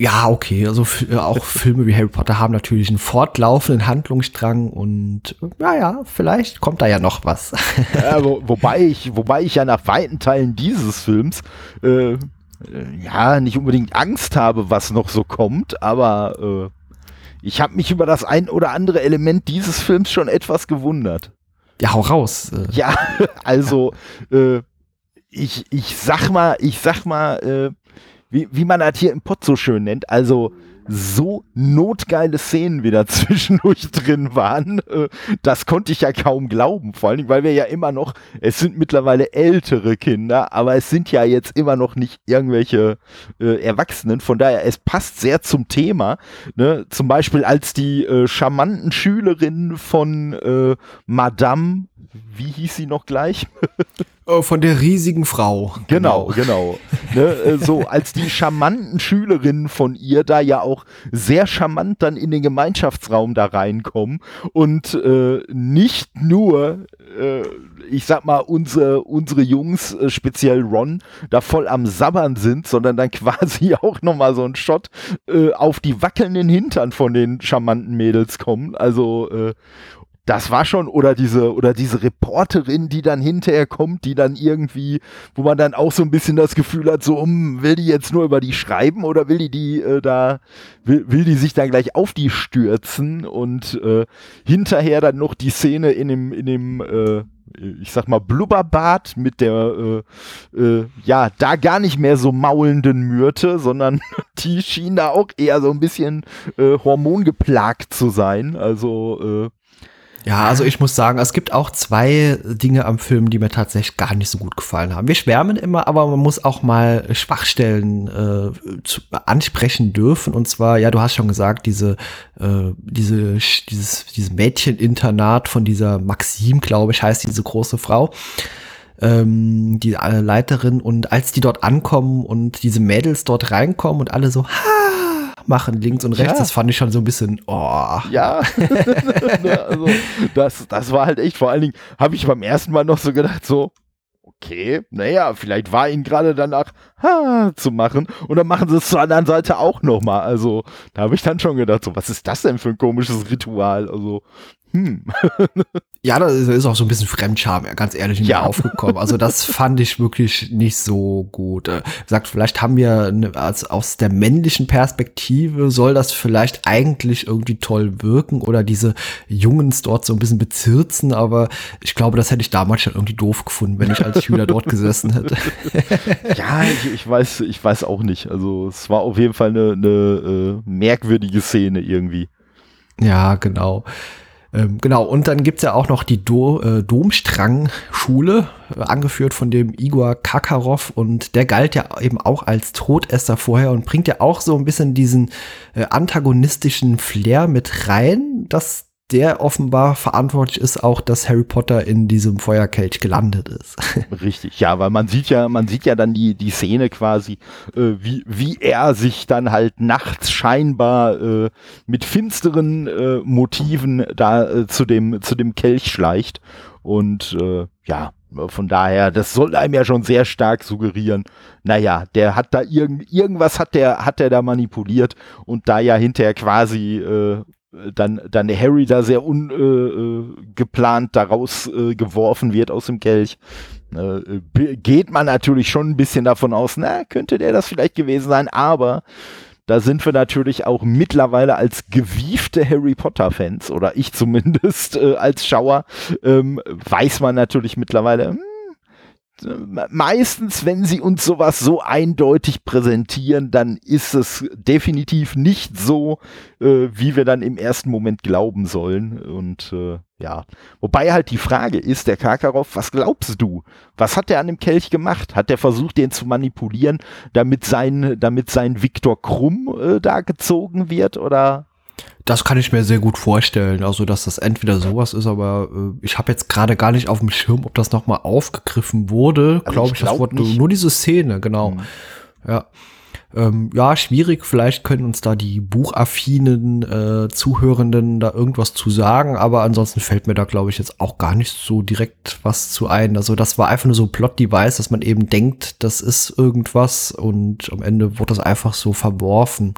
Ja, okay. Also äh, auch <laughs> Filme wie Harry Potter haben natürlich einen fortlaufenden Handlungsstrang und naja, vielleicht kommt da ja noch was. ja, wo, wobei ich, wobei ich ja nach weiten Teilen dieses Films äh, äh, ja, nicht unbedingt Angst habe, was noch so kommt, aber ich habe mich über das ein oder andere Element dieses Films schon etwas gewundert. Ja, hau raus. Äh. Ja, <laughs> also äh, ich, ich sag mal, ich sag mal, äh, wie, wie man das hier im Pott so schön nennt, also so notgeile Szenen wieder <laughs> zwischendurch drin waren. Äh, das konnte ich ja kaum glauben, vor allen Dingen, weil wir ja immer noch, es sind mittlerweile ältere Kinder, aber es sind ja jetzt immer noch nicht irgendwelche äh, Erwachsenen. Von daher, es passt sehr zum Thema. Ne? Zum Beispiel als die äh, charmanten Schülerinnen von äh, Madame wie hieß sie noch gleich? <laughs> Oh, von der riesigen Frau. Genau, genau. genau. ne, äh, so als die charmanten Schülerinnen von ihr da ja auch sehr charmant dann in den Gemeinschaftsraum da reinkommen und äh, nicht nur, äh, ich sag mal, unsere, unsere Jungs, äh, speziell Ron, da voll am Sabbern sind, sondern dann <laughs> quasi auch nochmal so ein Shot äh, auf die wackelnden Hintern von den charmanten Mädels kommen. Also, äh, das war schon, oder diese, oder diese Reporterin, die dann hinterher kommt, die dann irgendwie, wo man dann auch so ein bisschen das Gefühl hat, so, um, will die jetzt nur über die schreiben oder will die die äh, da, will, will die sich dann gleich auf die stürzen und äh, hinterher dann noch die Szene in dem, in dem, äh, ich sag mal, Blubberbad mit der, äh, äh, ja, da gar nicht mehr so maulenden Myrte, sondern <laughs> die schien da auch eher so ein bisschen äh, hormongeplagt zu sein. Also, äh, ja, also ich muss sagen, es gibt auch zwei Dinge am Film, die mir tatsächlich gar nicht so gut gefallen haben. Wir schwärmen immer, aber man muss auch mal Schwachstellen äh, zu, ansprechen dürfen. Und zwar, ja, du hast schon gesagt, diese, äh, diese, dieses, dieses Mädcheninternat von dieser Maxim, glaube ich, heißt diese große Frau ähm, die Leiterin und als die dort ankommen und diese Mädels dort reinkommen und alle so, ha, machen, links und rechts. Ja. Das fand ich schon so ein bisschen, oh. Ja, <laughs> also, das, das war halt echt, vor allen Dingen habe ich beim ersten Mal noch so gedacht, so, okay, naja, vielleicht war ihnen gerade danach ha, zu machen und dann machen sie es zur anderen Seite auch nochmal. Also da habe ich dann schon gedacht, so, was ist das denn für ein komisches Ritual? Also, hm. Ja, da ist auch so ein bisschen Fremdscham, ganz ehrlich, ja. aufgekommen. Also das <laughs> fand ich wirklich nicht so gut. Äh, sagt, vielleicht haben wir ne, als, aus der männlichen Perspektive soll das vielleicht eigentlich irgendwie toll wirken oder diese Jungs dort so ein bisschen bezirzen, aber ich glaube, das hätte ich damals schon irgendwie doof gefunden, wenn ich als Schüler <laughs> dort gesessen hätte. <laughs> ja, ich, ich, weiß, ich weiß auch nicht. Also es war auf jeden Fall eine, eine äh, merkwürdige Szene irgendwie. Ja, genau. Ähm, genau, und dann gibt's ja auch noch die Do äh, Domstrang-Schule, äh, angeführt von dem Igor Kakarov. Und der galt ja eben auch als Todesser vorher und bringt ja auch so ein bisschen diesen äh, antagonistischen Flair mit rein, dass der offenbar verantwortlich ist auch, dass Harry Potter in diesem Feuerkelch gelandet ist. <laughs> Richtig, ja, weil man sieht ja, man sieht ja dann die, die Szene quasi, äh, wie, wie er sich dann halt nachts scheinbar äh, mit finsteren äh, Motiven da äh, zu dem, zu dem Kelch schleicht. Und äh, ja, von daher, das soll einem ja schon sehr stark suggerieren. Naja, der hat da irgend, irgendwas hat der, hat der da manipuliert und da ja hinterher quasi äh, dann, dann Harry da sehr ungeplant äh, daraus äh, geworfen wird aus dem Kelch, äh, geht man natürlich schon ein bisschen davon aus, na, könnte der das vielleicht gewesen sein, aber da sind wir natürlich auch mittlerweile als gewiefte Harry Potter Fans oder ich zumindest äh, als Schauer ähm, weiß man natürlich mittlerweile, hm, meistens, wenn sie uns sowas so eindeutig präsentieren, dann ist es definitiv nicht so, äh, wie wir dann im ersten Moment glauben sollen. Und äh, ja, wobei halt die Frage ist, der Karkaroff, was glaubst du? Was hat der an dem Kelch gemacht? Hat er versucht, den zu manipulieren, damit sein, damit sein Viktor Krumm äh, da gezogen wird? Oder das kann ich mir sehr gut vorstellen. Also, dass das entweder sowas ist, aber äh, ich habe jetzt gerade gar nicht auf dem Schirm, ob das nochmal aufgegriffen wurde. Also Glaube ich, glaub das wurde nur, nur diese Szene, genau. Mhm. Ja. Ähm, ja, schwierig. Vielleicht können uns da die buchaffinen äh, Zuhörenden da irgendwas zu sagen, aber ansonsten fällt mir da, glaube ich, jetzt auch gar nicht so direkt was zu ein. Also das war einfach nur so ein Plot-Device, dass man eben denkt, das ist irgendwas und am Ende wurde das einfach so verworfen.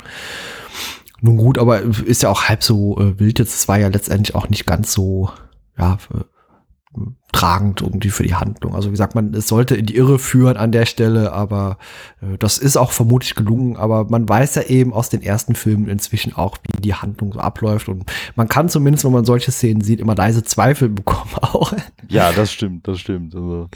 Nun gut, aber ist ja auch halb so äh, wild jetzt. Es war ja letztendlich auch nicht ganz so, ja, tragend irgendwie für die Handlung. Also wie sagt man, es sollte in die Irre führen an der Stelle, aber äh, das ist auch vermutlich gelungen. Aber man weiß ja eben aus den ersten Filmen inzwischen auch, wie die Handlung so abläuft. Und man kann zumindest, wenn man solche Szenen sieht, immer leise Zweifel <laughs> bekommen auch. Ja, das stimmt, das stimmt. Also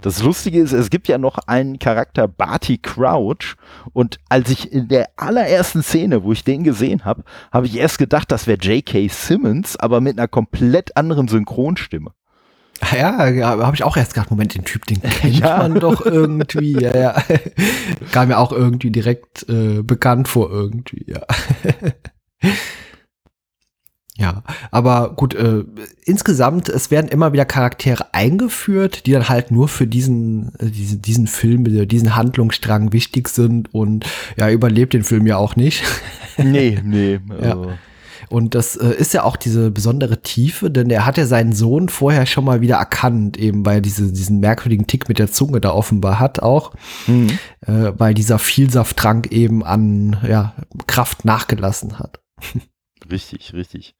das Lustige ist, es gibt ja noch einen Charakter, Barty Crouch. Und als ich in der allerersten Szene, wo ich den gesehen habe, habe ich erst gedacht, das wäre J.K. Simmons, aber mit einer komplett anderen Synchronstimme. Ja, ja habe ich auch erst gedacht, Moment, den Typ, den <laughs> kennt ja. man doch irgendwie. Ja, ja. <laughs> Kam mir auch irgendwie direkt äh, bekannt vor irgendwie, ja. Ja, aber gut, äh, insgesamt, es werden immer wieder Charaktere eingeführt, die dann halt nur für diesen, äh, diesen, diesen Film, diesen Handlungsstrang wichtig sind und ja, überlebt den Film ja auch nicht. <laughs> Nee, nee. <laughs> Also. Ja. Und das äh, ist ja auch diese besondere Tiefe, denn er hat ja seinen Sohn vorher schon mal wieder erkannt, eben weil er diese, diesen merkwürdigen Tick mit der Zunge da offenbar hat auch, mhm. äh, weil dieser Vielsafttrank eben an ja, Kraft nachgelassen hat. <laughs> Richtig, richtig.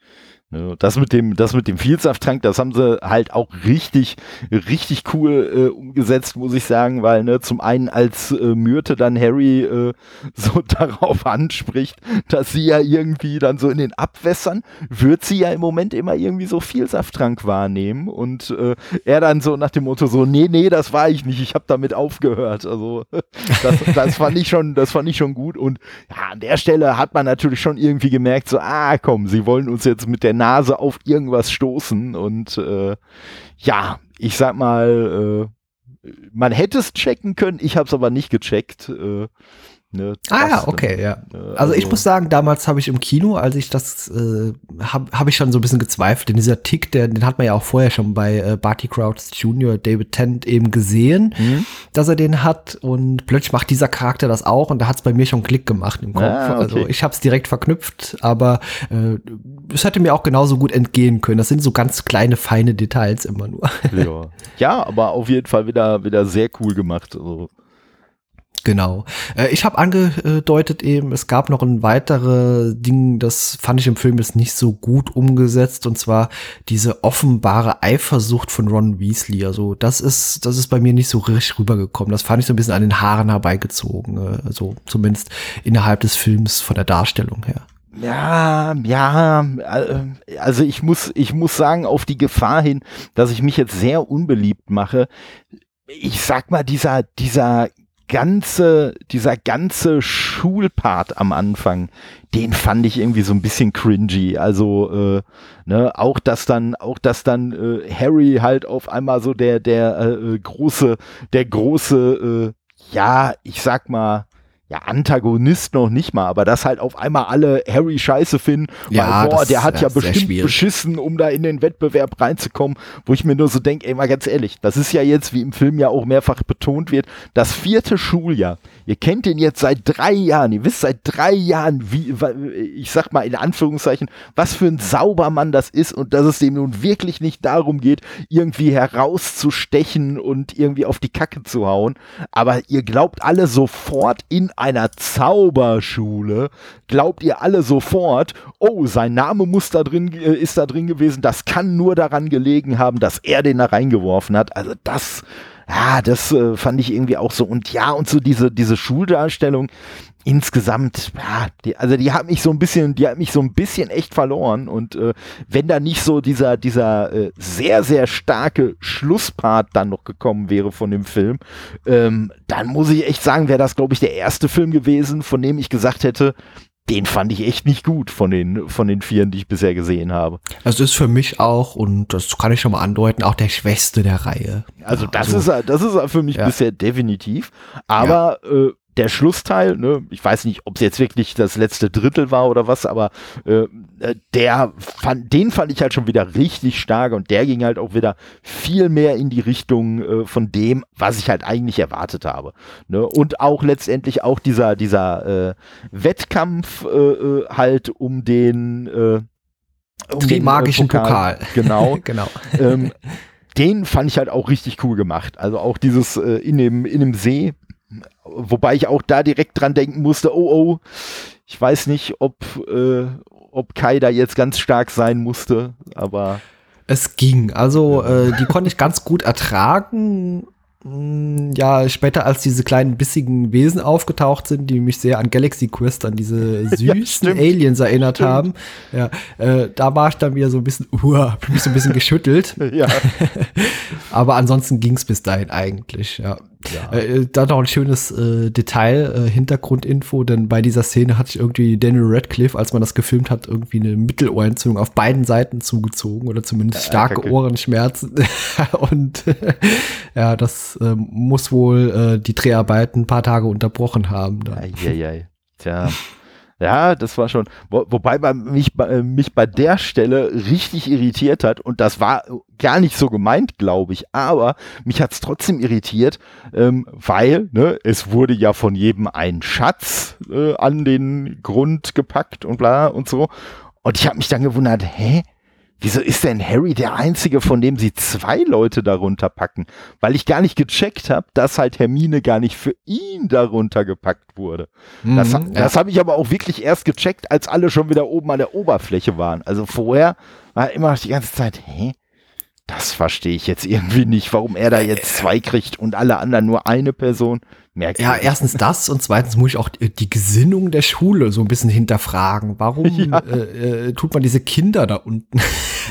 Ne, das mit dem, das mit dem Vielsafttrank, das haben sie halt auch richtig, richtig cool äh, umgesetzt, muss ich sagen, weil ne, zum einen als äh, Myrte dann Harry äh, so <laughs> darauf anspricht, dass sie ja irgendwie dann so in den Abwässern wird sie ja im Moment immer irgendwie so Vielsafttrank wahrnehmen und äh, er dann so nach dem Motto so, nee, nee, das war ich nicht, ich habe damit aufgehört. Also <laughs> das, das fand ich schon, das fand ich schon gut und ja, an der Stelle hat man natürlich schon irgendwie gemerkt, so, ah, komm, sie wollen uns jetzt mit der Nase auf irgendwas stoßen und äh, ja, ich sag mal, äh, man hätte es checken können, ich habe es aber nicht gecheckt. Äh, Ne, ah ja, okay, ja. Also, also, ich muss sagen, damals habe ich im Kino, als ich das, äh, habe hab ich schon so ein bisschen gezweifelt. Denn dieser Tick, der, den hat man ja auch vorher schon bei äh, Barty Crouch Jr., David Tennant eben gesehen, mhm. dass er den hat. Und plötzlich macht dieser Charakter das auch und da hat es bei mir schon Klick gemacht im Kopf. Ah, okay. Also ich habe es direkt verknüpft, aber äh, es hätte mir auch genauso gut entgehen können. Das sind so ganz kleine, feine Details immer nur. Ja, ja aber auf jeden Fall wieder, wieder sehr cool gemacht. Also. Genau. Äh, ich habe angedeutet eben, es gab noch ein weiteres Ding, das fand ich im Film jetzt nicht so gut umgesetzt, und zwar diese offenbare Eifersucht von Ron Weasley. Also das ist, das ist bei mir nicht so richtig rübergekommen. Das fand ich so ein bisschen an den Haaren herbeigezogen. Äh, also zumindest innerhalb des Films von der Darstellung her. Ja, ja, äh, also ich muss, ich muss sagen, auf die Gefahr hin, dass ich mich jetzt sehr unbeliebt mache. Ich sag mal, dieser, dieser ganze, dieser ganze Schulpart am Anfang, den fand ich irgendwie so ein bisschen cringy. Also, äh, ne, auch dass dann, auch dass dann äh, Harry halt auf einmal so der, der äh, äh große, der große, äh, ja, ich sag mal, ja, Antagonist noch nicht mal, aber dass halt auf einmal alle Harry scheiße finden, ja, weil, boah, der hat ja bestimmt beschissen, um da in den Wettbewerb reinzukommen, wo ich mir nur so denke, ey, mal ganz ehrlich, das ist ja jetzt, wie im Film ja auch mehrfach betont wird, das vierte Schuljahr. Ihr kennt den jetzt seit drei Jahren, ihr wisst seit drei Jahren, wie, ich sag mal in Anführungszeichen, was für ein Saubermann das ist und dass es dem nun wirklich nicht darum geht, irgendwie herauszustechen und irgendwie auf die Kacke zu hauen, aber ihr glaubt alle sofort in einer Zauberschule. Glaubt ihr alle sofort, oh, sein Name muss da drin, äh, ist da drin gewesen, das kann nur daran gelegen haben, dass er den da reingeworfen hat. Also das, ja, das äh, fand ich irgendwie auch so. Und ja, und so diese, diese Schuldarstellung, insgesamt, ja, die, also die hat mich so ein bisschen, die hat mich so ein bisschen echt verloren und äh, wenn da nicht so dieser, dieser äh, sehr, sehr starke Schlusspart dann noch gekommen wäre von dem Film, ähm, dann muss ich echt sagen, wäre das, glaube ich, der erste Film gewesen, von dem ich gesagt hätte, den fand ich echt nicht gut von den, von den vieren, die ich bisher gesehen habe. Also ist für mich auch, und das kann ich schon mal andeuten, auch der schwächste der Reihe. Also das also, ist das ist für mich ja. bisher definitiv. Aber ja. äh, der Schlussteil, ne, ich weiß nicht, ob es jetzt wirklich das letzte Drittel war oder was, aber äh, äh, der fand, den fand ich halt schon wieder richtig stark und der ging halt auch wieder viel mehr in die Richtung äh, von dem, was ich halt eigentlich erwartet habe. Ne? Und auch letztendlich auch dieser, dieser äh, Wettkampf äh, äh halt um den äh, um den, äh, Pokal. Pokal. Genau. <laughs> genau. Ähm, den fand ich halt auch richtig cool gemacht. Also auch dieses äh, in, dem, in dem See, Wobei ich auch da direkt dran denken musste, oh oh, ich weiß nicht, ob, äh, ob Kai da jetzt ganz stark sein musste, aber Es ging. Also, äh, die konnte ich ganz gut ertragen. Mm, ja, später als diese kleinen bissigen Wesen aufgetaucht sind, die mich sehr an Galaxy Quest, an diese <laughs> süßen ja, Aliens erinnert stimmt. haben, ja, äh, da war ich dann wieder so ein bisschen, <laughs> hab mich so ein bisschen geschüttelt. ja. <laughs> Aber ansonsten ging es bis dahin eigentlich, ja. Ja. Äh, da noch ein schönes äh, Detail, äh, Hintergrundinfo, denn bei dieser Szene hatte ich irgendwie Daniel Radcliffe, als man das gefilmt hat, irgendwie eine Mittelohrentzündung auf beiden Seiten zugezogen oder zumindest starke ja, Ohrenschmerzen. <laughs> Und <laughs> ja, das äh, muss wohl äh, die Dreharbeiten ein paar Tage unterbrochen haben. Eieiei. Tja. <laughs> Ja, das war schon, wo, wobei man mich, äh, mich bei der Stelle richtig irritiert hat und das war gar nicht so gemeint, glaube ich, aber mich hat es trotzdem irritiert, ähm, weil ne, es wurde ja von jedem ein Schatz äh, an den Grund gepackt und bla und so und ich habe mich dann gewundert, hä? Wieso ist denn Harry der Einzige, von dem sie zwei Leute darunter packen? Weil ich gar nicht gecheckt habe, dass halt Hermine gar nicht für ihn darunter gepackt wurde. Mhm, das, das ja. habe ich aber auch wirklich erst gecheckt, als alle schon wieder oben an der Oberfläche waren. Also vorher war immer noch die ganze Zeit, hä? Das verstehe ich jetzt irgendwie nicht, warum er da jetzt zwei kriegt und alle anderen nur eine Person. Merkt ja, erstens das und zweitens muss ich auch die Gesinnung der Schule so ein bisschen hinterfragen. Warum <laughs> ja. äh, äh, tut man diese Kinder da unten?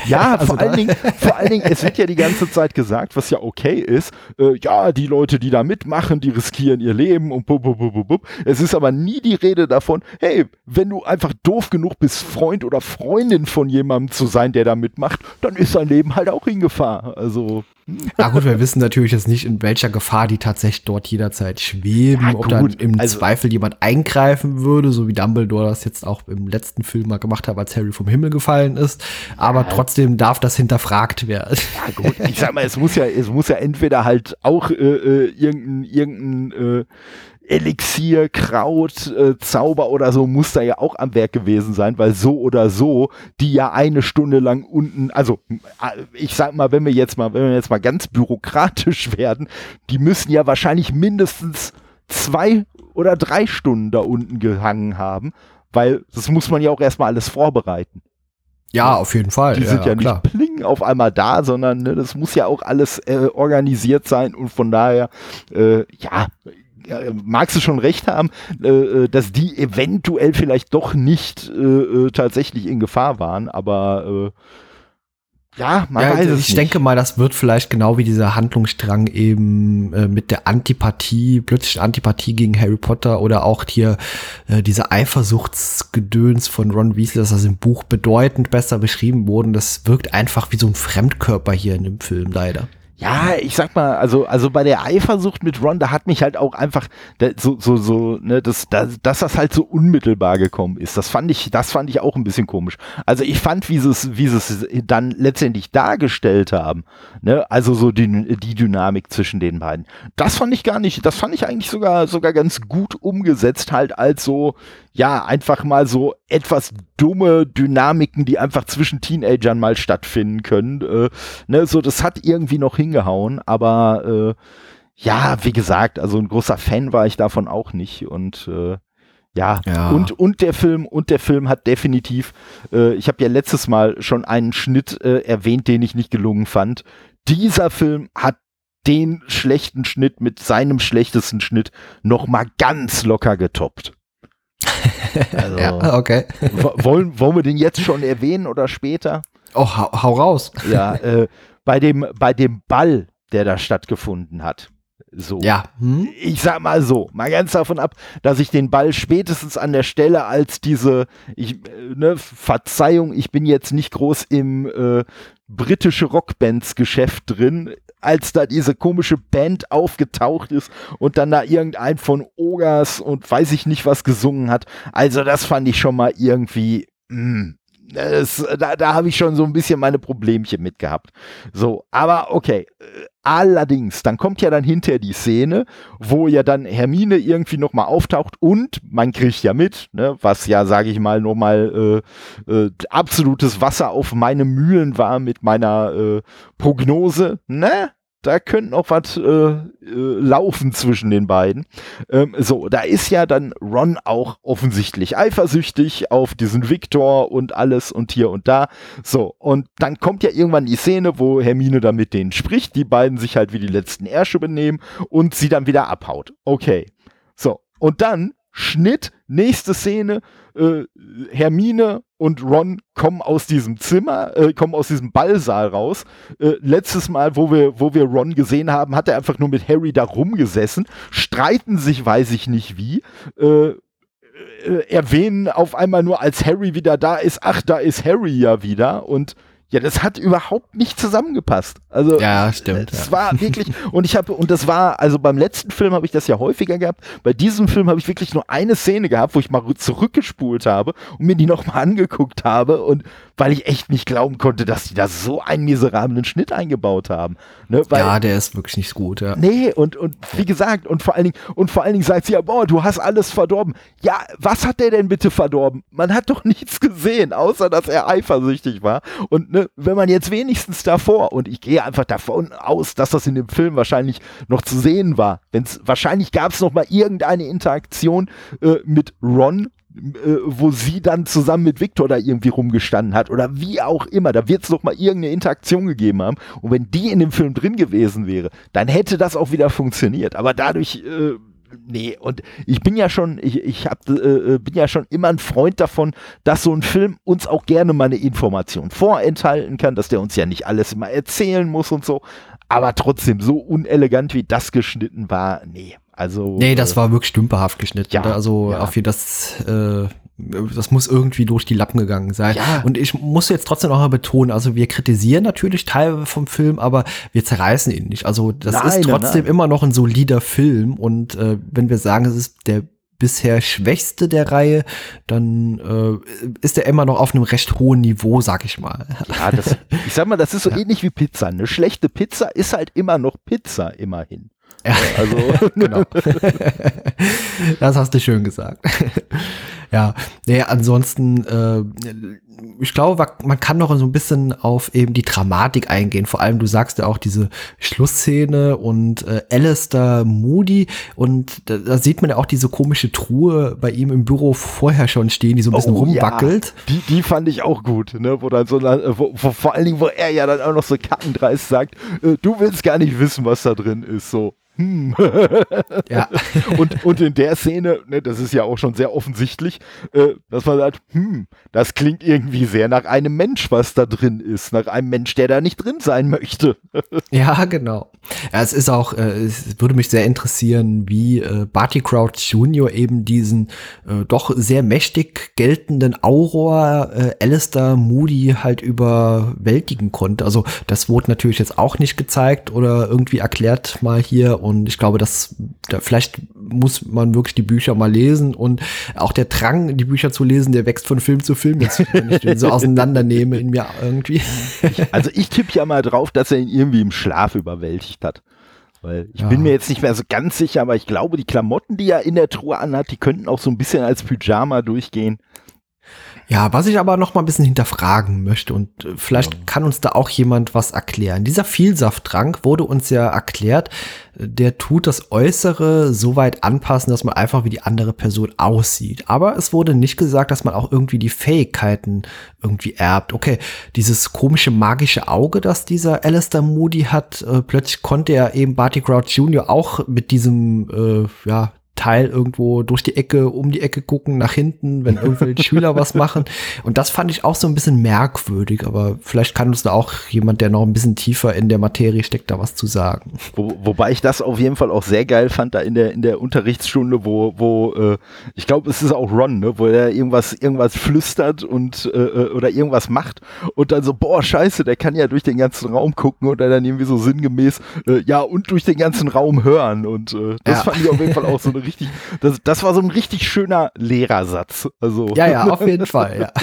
Ja, <laughs> also vor, allen Dingen, vor allen Dingen, es wird ja die ganze Zeit gesagt, was ja okay ist, äh, ja, die Leute, die da mitmachen, die riskieren ihr Leben und bub, bub, bub, bub. Es ist aber nie die Rede davon, hey, wenn du einfach doof genug bist, Freund oder Freundin von jemandem zu sein, der da mitmacht, dann ist dein Leben halt auch in Gefahr. Also ja gut, wir wissen natürlich jetzt nicht, in welcher Gefahr die tatsächlich dort jederzeit schweben, ja, ob da im also, Zweifel jemand eingreifen würde, so wie Dumbledore das jetzt auch im letzten Film mal gemacht hat, als Harry vom Himmel gefallen ist. Aber ja. trotzdem darf das hinterfragt werden. Ja gut, ich sag mal, es muss ja, es muss ja entweder halt auch äh, äh irgendein, irgendein äh, Elixier, Kraut, äh, Zauber oder so muss da ja auch am Werk gewesen sein, weil so oder so, die ja eine Stunde lang unten, also äh, ich sag mal, wenn wir jetzt mal, wenn wir jetzt mal ganz bürokratisch <laughs> werden, die müssen ja wahrscheinlich mindestens zwei oder drei Stunden da unten gehangen haben, weil das muss man ja auch erstmal alles vorbereiten. Ja, auf jeden Fall. Die sind ja, ja nicht klar. pling auf einmal da, sondern ne, das muss ja auch alles äh, organisiert sein und von daher, äh, ja, magst du schon recht haben, äh, äh, dass die eventuell vielleicht doch nicht äh, äh tatsächlich in Gefahr waren, aber äh, ja, man ja, weiß es Ich nicht. denke mal, das wird vielleicht genau wie dieser Handlungsstrang eben äh, mit der Antipathie, plötzlich Antipathie gegen Harry Potter oder auch hier äh, diese Eifersuchtsgedöns von Ron Weasley, dass das im Buch bedeutend besser beschrieben wurde. Das wirkt einfach wie so ein Fremdkörper hier in dem Film leider. Ja, ich sag mal, also, also bei der Eifersucht mit Ron, da hat mich halt auch einfach so, so, so, ne, das, das, dass das halt so unmittelbar gekommen ist. Das fand ich, das fand ich auch ein bisschen komisch. Also ich fand, wie sie es, wie sie es dann letztendlich dargestellt haben, ne, also so die, die Dynamik zwischen den beiden. Das fand ich gar nicht, das fand ich eigentlich sogar, sogar ganz gut umgesetzt, halt als so, ja, einfach mal so etwas dumme Dynamiken, die einfach zwischen Teenagern mal stattfinden können. Äh, ne, so, das hat irgendwie noch hingehauen, aber äh, ja, wie gesagt, also ein großer Fan war ich davon auch nicht und äh, ja, ja, und und der Film und der Film hat definitiv, äh, ich habe ja letztes Mal schon einen Schnitt äh, erwähnt, den ich nicht gelungen fand. Dieser Film hat den schlechten Schnitt mit seinem schlechtesten Schnitt noch mal ganz locker getoppt. Also, ja, okay. wollen, wollen wir den jetzt schon erwähnen oder später? Oh, hau, hau raus. Ja, äh, bei, dem, bei dem Ball, der da stattgefunden hat. So. Ja. Hm? Ich sag mal so, mal ganz davon ab, dass ich den Ball spätestens an der Stelle als diese, ich, äh, ne, Verzeihung, ich bin jetzt nicht groß im äh, britische Rockbands-Geschäft drin, als da diese komische Band aufgetaucht ist und dann da irgendein von Ogas und weiß ich nicht was gesungen hat. Also das fand ich schon mal irgendwie, mh, hm, das, da, da habe ich schon so ein bisschen meine Problemchen mit gehabt. So, aber okay. Allerdings, dann kommt ja dann hinterher die Szene, wo ja dann Hermine irgendwie nochmal auftaucht und man kriegt ja mit, ne, was ja, sage ich mal, nochmal äh, äh, absolutes Wasser auf meine Mühlen war mit meiner äh, Prognose, ne? Da könnte noch was äh, äh, laufen zwischen den beiden. Ähm, so, da ist ja dann Ron auch offensichtlich eifersüchtig auf diesen Victor und alles und hier und da. So, und dann kommt ja irgendwann die Szene, wo Hermine dann mit denen spricht, die beiden sich halt wie die letzten Ärsche benehmen und sie dann wieder abhaut. Okay. So, und dann Schnitt, nächste Szene, äh, Hermine und Ron kommen aus diesem Zimmer, äh, kommen aus diesem Ballsaal raus. Äh, letztes Mal, wo wir, wo wir Ron gesehen haben, hat er einfach nur mit Harry da rumgesessen, streiten sich, weiß ich nicht wie, äh, äh, erwähnen auf einmal nur, als Harry wieder da ist, ach, da ist Harry ja wieder und ja, das hat überhaupt nicht zusammengepasst. Also ja, stimmt. Es ja. war wirklich und ich habe und das war also beim letzten Film habe ich das ja häufiger gehabt. Bei diesem Film habe ich wirklich nur eine Szene gehabt, wo ich mal zurückgespult habe und mir die nochmal angeguckt habe und weil ich echt nicht glauben konnte, dass die da so einen miserablen Schnitt eingebaut haben. Ne? Weil, ja, der ist wirklich nicht gut. Ja. Nee, und, und wie gesagt, und vor allen Dingen, und vor allen Dingen sagt sie ja, boah, du hast alles verdorben. Ja, was hat der denn bitte verdorben? Man hat doch <laughs> nichts gesehen, außer dass er eifersüchtig war. Und ne, wenn man jetzt wenigstens davor, und ich gehe einfach davon aus, dass das in dem Film wahrscheinlich noch zu sehen war, wenn's, wahrscheinlich gab es noch mal irgendeine Interaktion äh, mit Ron äh, wo sie dann zusammen mit Victor da irgendwie rumgestanden hat oder wie auch immer. Da wird es doch mal irgendeine Interaktion gegeben haben. Und wenn die in dem Film drin gewesen wäre, dann hätte das auch wieder funktioniert. Aber dadurch, äh, nee, und ich bin ja schon, ich, ich hab, äh, bin ja schon immer ein Freund davon, dass so ein Film uns auch gerne mal eine Information vorenthalten kann, dass der uns ja nicht alles immer erzählen muss und so. Aber trotzdem, so unelegant wie das geschnitten war, nee. Also, nee, das war wirklich stümperhaft geschnitten. Ja, also ja. auf jeden das, äh, das muss irgendwie durch die Lappen gegangen sein. Ja. Und ich muss jetzt trotzdem noch mal betonen, also wir kritisieren natürlich Teile vom Film, aber wir zerreißen ihn nicht. Also das Nein, ist trotzdem nein. immer noch ein solider Film. Und äh, wenn wir sagen, es ist der bisher schwächste der Reihe, dann äh, ist er immer noch auf einem recht hohen Niveau, sag ich mal. Ja, das, ich sag mal, das ist so <laughs> ähnlich wie Pizza. Eine schlechte Pizza ist halt immer noch Pizza, immerhin. Ja. Also, <laughs> genau. das hast du schön gesagt. ja, nee, ansonsten, äh, ich glaube, man kann noch so ein bisschen auf eben die Dramatik eingehen. Vor allem, du sagst ja auch diese Schlussszene und äh, Alistair Moody und da, da sieht man ja auch diese komische Truhe bei ihm im Büro vorher schon stehen, die so ein bisschen Oh, rumwackelt. Ja. Die, die fand ich auch gut, ne? Wo dann so, äh, wo, wo, vor allen Dingen, wo er ja dann auch noch so kackendreist sagt, äh, du willst gar nicht wissen, was da drin ist, so. Hm. Ja. <laughs> und, und in der Szene, ne, das ist ja auch schon sehr offensichtlich, äh, dass man sagt, hm, das klingt irgendwie sehr nach einem Mensch, was da drin ist, nach einem Mensch, der da nicht drin sein möchte. <laughs> Ja, genau. Ja, es ist auch, äh, es würde mich sehr interessieren, wie äh, Barty Crouch Jr. eben diesen äh, doch sehr mächtig geltenden Auror äh, Alistair Moody halt überwältigen konnte. Also das wurde natürlich jetzt auch nicht gezeigt oder irgendwie erklärt mal hier und ich glaube, dass da, vielleicht muss man wirklich die Bücher mal lesen und auch der Drang, die Bücher zu lesen, der wächst von Film zu Film, jetzt, wenn ich den so auseinandernehme in mir irgendwie. Also ich tippe ja mal drauf, dass er ihn irgendwie im Schlaf überwältigt hat. Weil ich Ja. bin mir jetzt nicht mehr so ganz sicher, aber ich glaube, die Klamotten, die er in der Truhe anhat, die könnten auch so ein bisschen als Pyjama durchgehen. Ja, was ich aber noch mal ein bisschen hinterfragen möchte und äh, vielleicht kann uns da auch jemand was erklären. Dieser Vielsafttrank wurde uns ja erklärt, äh, der tut das Äußere so weit anpassen, dass man einfach wie die andere Person aussieht. Aber es wurde nicht gesagt, dass man auch irgendwie die Fähigkeiten irgendwie erbt. Okay, dieses komische magische Auge, das dieser Alistair Moody hat, äh, plötzlich konnte er eben Barty Crouch Jr. auch mit diesem, äh, ja, Teil irgendwo durch die Ecke, um die Ecke gucken, nach hinten, wenn irgendwelche <laughs> Schüler was machen. Und das fand ich auch so ein bisschen merkwürdig, aber vielleicht kann uns da auch jemand, der noch ein bisschen tiefer in der Materie steckt, da was zu sagen. Wo, wobei ich das auf jeden Fall auch sehr geil fand, da in der, in der Unterrichtsstunde, wo, wo äh, ich glaube, es ist auch Ron, ne, wo er irgendwas, irgendwas flüstert und äh, äh, oder irgendwas macht und dann so, boah, scheiße, der kann ja durch den ganzen Raum gucken und dann irgendwie so sinngemäß, äh, ja, und durch den ganzen Raum hören. Und äh, das Ja. fand ich auf jeden Fall auch so <laughs> eine richtig, das, das war so ein richtig schöner Lehrersatz. Also Ja, ja, auf jeden <laughs> Fall, ja. <laughs>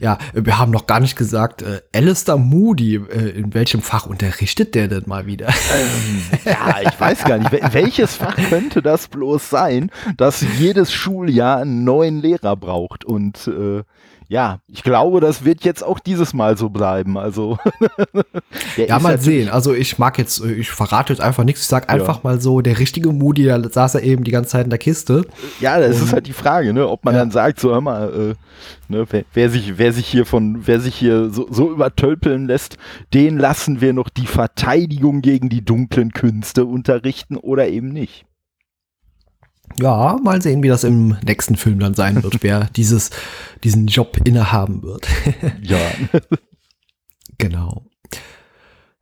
Ja, wir haben noch gar nicht gesagt, äh, Alistair Moody, äh, in welchem Fach unterrichtet der denn mal wieder? Ähm, ja, <laughs> ich weiß gar nicht, wel- welches Fach könnte das bloß sein, dass jedes Schuljahr einen neuen Lehrer braucht und äh, ja, ich glaube, das wird jetzt auch dieses Mal so bleiben. Also <laughs> ja, mal sehen. Also ich mag jetzt, ich verrate jetzt einfach nichts. Ich sag einfach ja. mal so, der richtige Moody, da saß er eben die ganze Zeit in der Kiste. Ja, das Und, ist halt die Frage, ne, ob man ja. dann sagt, so hör mal, äh, ne, wer, wer, sich, wer sich hier von, wer sich hier so, so übertölpeln lässt, den lassen wir noch die Verteidigung gegen die dunklen Künste unterrichten oder eben nicht. Ja, mal sehen, wie das im nächsten Film dann sein wird, wer <laughs> dieses, diesen Job innehaben wird. <laughs> ja. genau.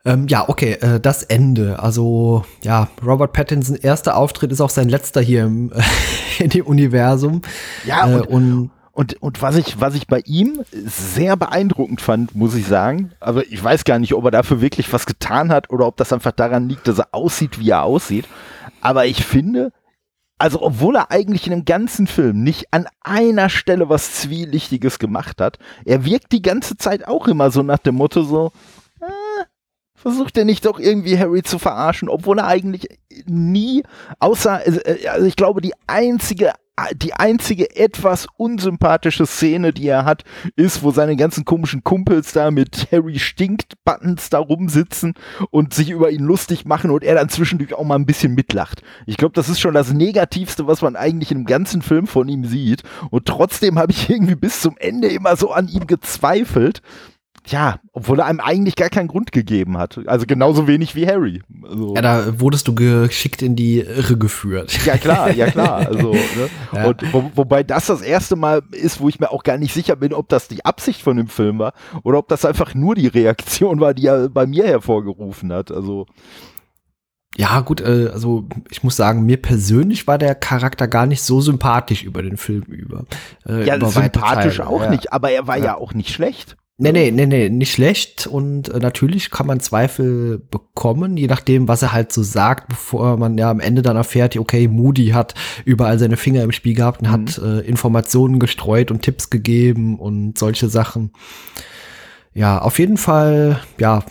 Ähm, ja, okay, äh, das Ende. Also, ja, Robert Pattinson erster Auftritt ist auch sein letzter hier im, <laughs> in dem Universum. Ja, und, äh, und, und, und, was, ich, was ich bei ihm sehr beeindruckend fand, muss ich sagen, aber ich weiß gar nicht, ob er dafür wirklich was getan hat oder ob das einfach daran liegt, dass er aussieht, wie er aussieht. Aber ich finde, also obwohl er eigentlich in dem ganzen Film nicht an einer Stelle was Zwielichtiges gemacht hat, er wirkt die ganze Zeit auch immer so nach dem Motto so, äh, versucht er nicht doch irgendwie Harry zu verarschen, obwohl er eigentlich nie, außer, äh, also ich glaube, die einzige die einzige etwas unsympathische Szene, die er hat, ist, wo seine ganzen komischen Kumpels da mit Harry stinkt Buttons da rumsitzen und sich über ihn lustig machen und er dann zwischendurch auch mal ein bisschen mitlacht. Ich glaube, das ist schon das Negativste, was man eigentlich dem ganzen Film von ihm sieht. Und trotzdem habe ich <laughs> irgendwie bis zum Ende immer so an ihm gezweifelt ja, obwohl er einem eigentlich gar keinen Grund gegeben hat. Also genauso wenig wie Harry. Also, ja, da wurdest du geschickt in die Irre geführt. Ja, klar, ja, klar. <laughs> Also, ne? ja. Und wo, wobei das das erste Mal ist, wo ich mir auch gar nicht sicher bin, ob das die Absicht von dem Film war oder ob das einfach nur die Reaktion war, die er bei mir hervorgerufen hat. Also. Ja, gut, äh, also ich muss sagen, mir persönlich war der Charakter gar nicht so sympathisch über den Film über. Äh, ja, über sympathisch auch ja. nicht, aber er war ja. ja auch nicht schlecht. Nee, nee, nee, nee, nicht schlecht. Und äh, natürlich kann man Zweifel bekommen, je nachdem, was er halt so sagt, bevor man ja am Ende dann erfährt, okay, Moody hat überall seine Finger im Spiel gehabt und mhm. hat äh, Informationen gestreut und Tipps gegeben und solche Sachen. Ja, auf jeden Fall, ja,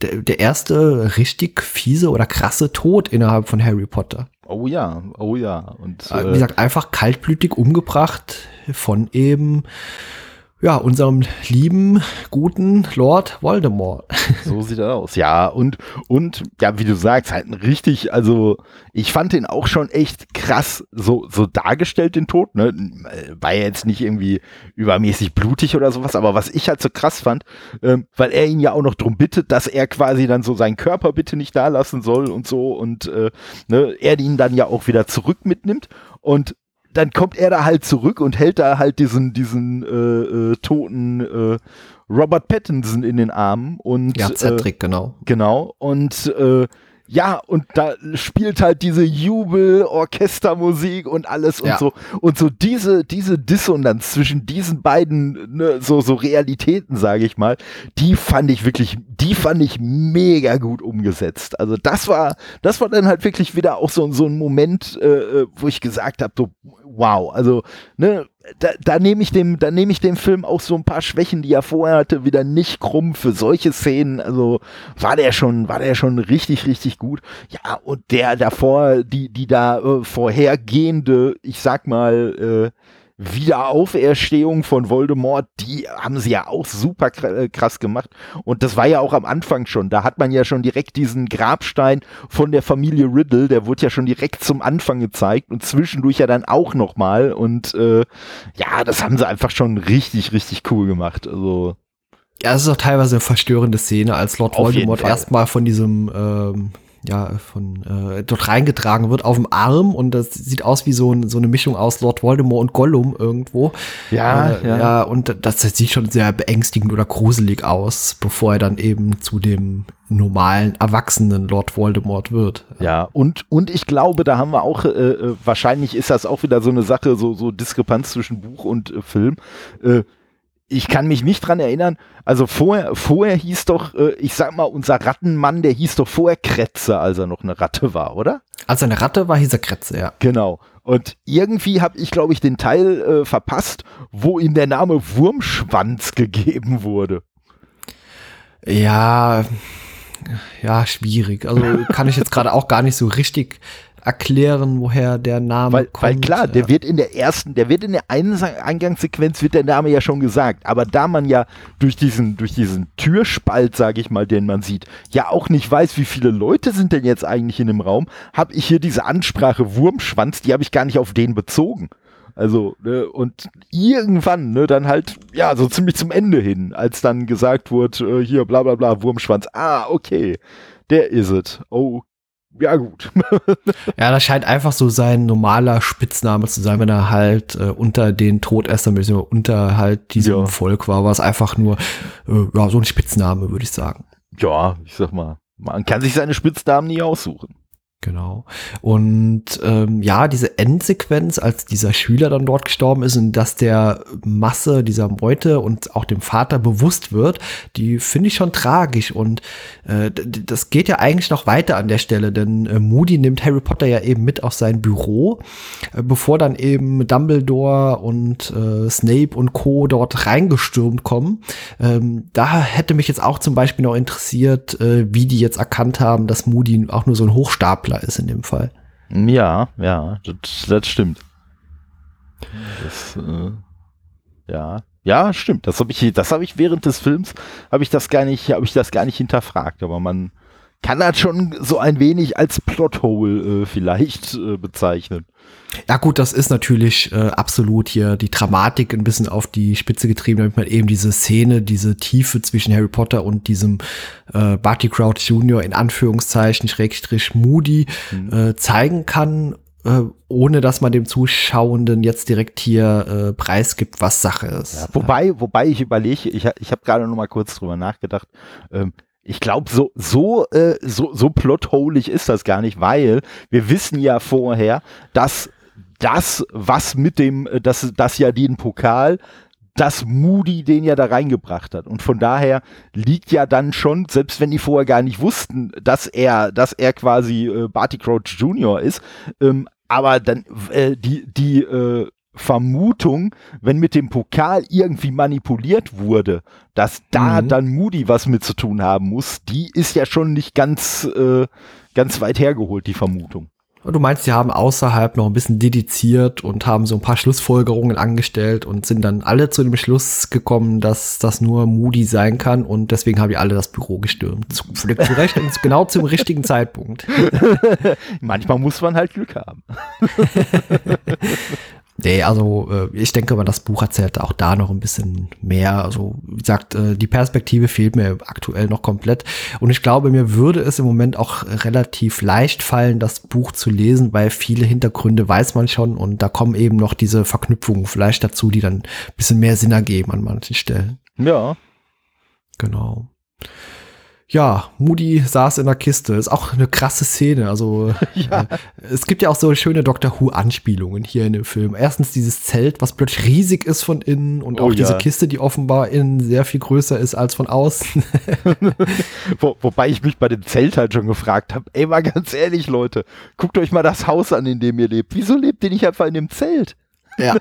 der, der erste richtig fiese oder krasse Tod innerhalb von Harry Potter. Oh ja, oh ja. Und, äh, wie gesagt, einfach kaltblütig umgebracht von eben ja, unserem lieben, guten Lord Voldemort. So sieht er aus. Ja, und, und, ja, wie du sagst, halt ein richtig, also, ich fand den auch schon echt krass so, so dargestellt, den Tod, ne? War jetzt nicht irgendwie übermäßig blutig oder sowas, aber was ich halt so krass fand, ähm, weil er ihn ja auch noch drum bittet, dass er quasi dann so seinen Körper bitte nicht da lassen soll und so und, äh, ne, er ihn dann ja auch wieder zurück mitnimmt und dann kommt er da halt zurück und hält da halt diesen, diesen äh, äh, toten äh, Robert Pattinson in den Armen und ja, Cedric, äh, genau. Genau. Und äh, ja, und da spielt halt diese Jubel-Orchestermusik und alles und ja. so. Und so diese, diese Dissonanz zwischen diesen beiden, ne, so, so Realitäten, sage ich mal, die fand ich wirklich, die fand ich mega gut umgesetzt. Also das war, das war dann halt wirklich wieder auch so, so ein Moment, äh, äh wo ich gesagt habe, so, wow, also, ne, da, da nehme ich dem, da nehme ich dem Film auch so ein paar Schwächen, die er vorher hatte, wieder nicht krumm für solche Szenen. Also war der schon, war der schon richtig, richtig gut. Ja, und der davor, die, die da äh, vorhergehende, ich sag mal, äh, Wiederauferstehung von Voldemort, die haben sie ja auch super äh, krass gemacht. Und das war ja auch am Anfang schon. Da hat man ja schon direkt diesen Grabstein von der Familie Riddle, der wurde ja schon direkt zum Anfang gezeigt und zwischendurch ja dann auch nochmal. Und äh, ja, das haben sie einfach schon richtig, richtig cool gemacht. Also. Ja, es ist auch teilweise eine verstörende Szene, als Lord Voldemort erstmal von diesem ähm, ja, von äh, dort reingetragen wird auf dem Arm und das sieht aus wie so, ein, so eine Mischung aus Lord Voldemort und Gollum irgendwo. Ja, äh, ja. ja. Und das, das sieht schon sehr beängstigend oder gruselig aus, bevor er dann eben zu dem normalen, erwachsenen Lord Voldemort wird. Ja, und, und ich glaube, da haben wir auch, äh, äh wahrscheinlich ist das auch wieder so eine Sache, so, so Diskrepanz zwischen Buch und äh, Film. Äh, ich kann mich nicht dran erinnern. Also vorher, vorher hieß doch, äh, ich sag mal, unser Rattenmann, der hieß doch vorher Kretze, als er noch eine Ratte war, oder? Als er eine Ratte war, hieß er Kretze, ja. Genau. Und irgendwie habe ich, glaube ich, den Teil äh, verpasst, wo ihm der Name Wurmschwanz gegeben wurde. Ja, ja, schwierig. Also kann ich jetzt gerade auch gar nicht so richtig erklären, woher der Name weil, kommt. Weil klar, der ja. wird in der ersten, der wird in der Eingangssequenz wird der Name ja schon gesagt, aber da man ja durch diesen, durch diesen Türspalt, sage ich mal, den man sieht, ja auch nicht weiß, wie viele Leute sind denn jetzt eigentlich in dem Raum, habe ich hier diese Ansprache Wurmschwanz, die habe ich gar nicht auf den bezogen. Also, ne, und irgendwann, ne, dann halt, ja, so ziemlich zum Ende hin, als dann gesagt wurde, äh, hier, bla bla bla, Wurmschwanz, ah, okay, der is it. Ja gut. <laughs> ja, das scheint einfach so sein normaler Spitzname zu sein, wenn er halt äh, unter den Todessern, beziehungsweise unter halt diesem Ja. Volk war, war es einfach nur, äh, ja, so ein Spitzname, würde ich sagen. Ja, ich sag mal, man kann sich seine Spitznamen nie aussuchen. Genau. Und ähm, ja, diese Endsequenz, als dieser Schüler dann dort gestorben ist und dass der Masse dieser Meute und auch dem Vater bewusst wird, die finde ich schon tragisch. Und äh, das geht ja eigentlich noch weiter an der Stelle, denn äh, Moody nimmt Harry Potter ja eben mit auf sein Büro, äh, bevor dann eben Dumbledore und äh, Snape und Co. dort reingestürmt kommen. Ähm, da hätte mich jetzt auch zum Beispiel noch interessiert, äh, wie die jetzt erkannt haben, dass Moody auch nur so ein Hochstapler ist in dem Fall. Ja, ja, das, das stimmt. Das, äh, ja, ja, stimmt. Das habe ich, das habe ich während des Films habe ich das gar nicht, habe ich das gar nicht hinterfragt. Aber man kann das schon so ein wenig als Plothole äh, vielleicht äh, bezeichnen. Ja gut, das ist natürlich äh, absolut hier die Dramatik ein bisschen auf die Spitze getrieben, damit man eben diese Szene, diese Tiefe zwischen Harry Potter und diesem äh, Barty Crouch Jr. in Anführungszeichen Schrägstrich Moody äh, zeigen kann, äh, ohne dass man dem Zuschauenden jetzt direkt hier äh, preisgibt, was Sache ist. Ja, wobei, wobei ich überlege, ich, ich habe gerade noch mal kurz drüber nachgedacht. Ähm, ich glaube, so, so, äh, so, so plotholig ist das gar nicht, weil wir wissen ja vorher, dass das, was mit dem, äh, das, das ja den Pokal, dass Moody den ja da reingebracht hat. Und von daher liegt ja dann schon, selbst wenn die vorher gar nicht wussten, dass er, dass er quasi äh, Barty Crouch Jr. ist, ähm, aber dann äh, die, die äh, Vermutung, wenn mit dem Pokal irgendwie manipuliert wurde, dass da Mhm. dann Moody was mit zu tun haben muss, die ist ja schon nicht ganz, äh, ganz weit hergeholt, die Vermutung. Du meinst, die haben außerhalb noch ein bisschen dediziert und haben so ein paar Schlussfolgerungen angestellt und sind dann alle zu dem Schluss gekommen, dass das nur Moody sein kann und deswegen haben die alle das Büro gestürmt. Zu, zu Recht und genau zum richtigen Zeitpunkt. <laughs> Manchmal muss man halt Glück haben. <laughs> Nee, also äh, ich denke mal, das Buch erzählt auch da noch ein bisschen mehr. Also wie gesagt, äh, die Perspektive fehlt mir aktuell noch komplett. Und ich glaube, mir würde es im Moment auch relativ leicht fallen, das Buch zu lesen, weil viele Hintergründe weiß man schon und da kommen eben noch diese Verknüpfungen vielleicht dazu, die dann ein bisschen mehr Sinn ergeben an manchen Stellen. Ja. Genau. Ja, Moody saß in der Kiste. Ist auch eine krasse Szene. Also <laughs> Ja. äh, es gibt ja auch so schöne Doctor Who-Anspielungen hier in dem Film. Erstens dieses Zelt, was plötzlich riesig ist von innen und Oh auch ja. diese Kiste, die offenbar innen sehr viel größer ist als von außen. <laughs> Wo, wobei ich mich bei dem Zelt halt schon gefragt habe, ey, mal ganz ehrlich, Leute, guckt euch mal das Haus an, in dem ihr lebt. Wieso lebt ihr nicht einfach in dem Zelt? ja.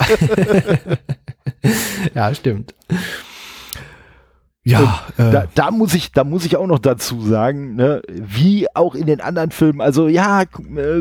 <laughs> ja, stimmt. Ja, äh, Da, da muss ich, da muss ich auch noch dazu sagen, ne, wie auch in den anderen Filmen, also ja, äh,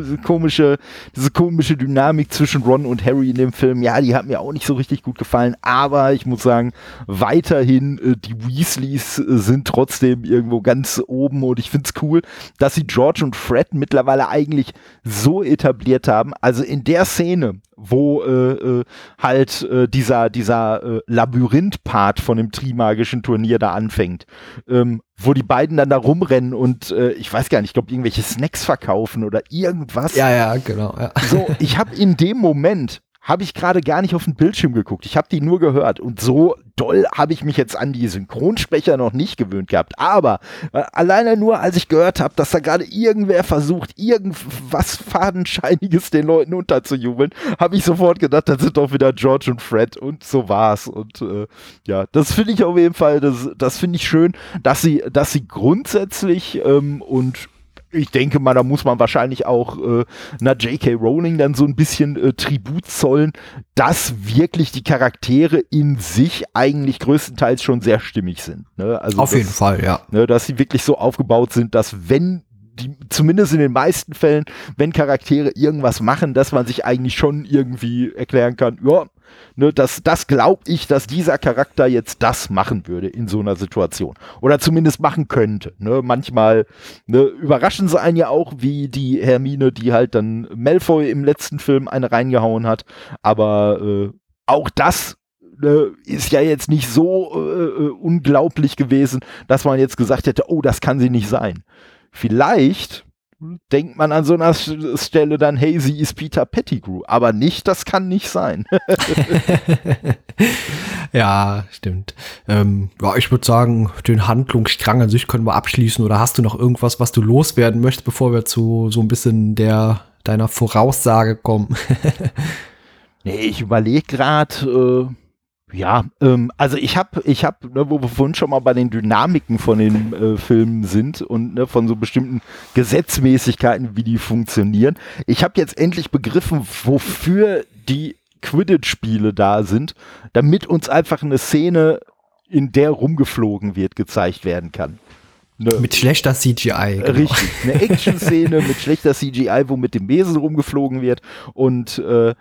diese komische, diese komische Dynamik zwischen Ron und Harry in dem Film, ja, die hat mir auch nicht so richtig gut gefallen, aber ich muss sagen, weiterhin, äh, die Weasleys äh, sind trotzdem irgendwo ganz oben und ich find's cool, dass sie George und Fred mittlerweile eigentlich so etabliert haben, also in der Szene, wo äh, äh, halt äh, dieser, dieser äh, Labyrinth-Part von dem Trimagischen Turnier da anfängt, ähm, wo die beiden dann da rumrennen und äh, ich weiß gar nicht, ich glaube, irgendwelche Snacks verkaufen oder irgendwas. ja, ja, genau. Ja. So, ich habe in dem Moment habe ich gerade gar nicht auf den Bildschirm geguckt. Ich habe die nur gehört und so doll habe ich mich jetzt an die Synchronsprecher noch nicht gewöhnt gehabt. Aber äh, alleine nur, als ich gehört habe, dass da gerade irgendwer versucht, irgendwas Fadenscheiniges den Leuten unterzujubeln, habe ich sofort gedacht, das sind doch wieder George und Fred und so war's. Und äh, ja, das finde ich auf jeden Fall, das, das finde ich schön, dass sie, dass sie grundsätzlich ähm, und ich denke mal, da muss man wahrscheinlich auch äh, einer J.K. Rowling dann so ein bisschen äh, Tribut zollen, dass wirklich die Charaktere in sich eigentlich größtenteils schon sehr stimmig sind. Ne? Also Auf das, jeden Fall, ja. Ne, dass sie wirklich so aufgebaut sind, dass wenn die, zumindest in den meisten Fällen, wenn Charaktere irgendwas machen, dass man sich eigentlich schon irgendwie erklären kann, ja, ne, das, das glaube ich, dass dieser Charakter jetzt das machen würde in so einer Situation. Oder zumindest machen könnte. Ne? Manchmal ne, überraschen sie einen ja auch, wie die Hermine, die halt dann Malfoy im letzten Film eine reingehauen hat. Aber äh, auch das ne, ist ja jetzt nicht so äh, äh unglaublich gewesen, dass man jetzt gesagt hätte, oh, das kann sie nicht sein. Vielleicht denkt man an so einer Stelle dann, hey, sie ist Peter Pettigrew, aber nicht, das kann nicht sein. <laughs> ja, stimmt. Ähm, ja, ich würde sagen, den Handlungsstrang an sich können wir abschließen. Oder hast du noch irgendwas, was du loswerden möchtest, bevor wir zu so ein bisschen der deiner Voraussage kommen? <laughs> nee, ich überlege gerade, äh ja, ähm, also ich habe, ich habe, ne, wo wir vorhin schon mal bei den Dynamiken von den äh, Filmen sind und ne, von so bestimmten Gesetzmäßigkeiten, wie die funktionieren. Ich habe jetzt endlich begriffen, wofür die Quidditch-Spiele da sind, damit uns einfach eine Szene, in der rumgeflogen wird, gezeigt werden kann. Ne, mit schlechter CGI. Genau. Richtig, eine Action-Szene <laughs> mit schlechter CGI, wo mit dem Besen rumgeflogen wird und äh,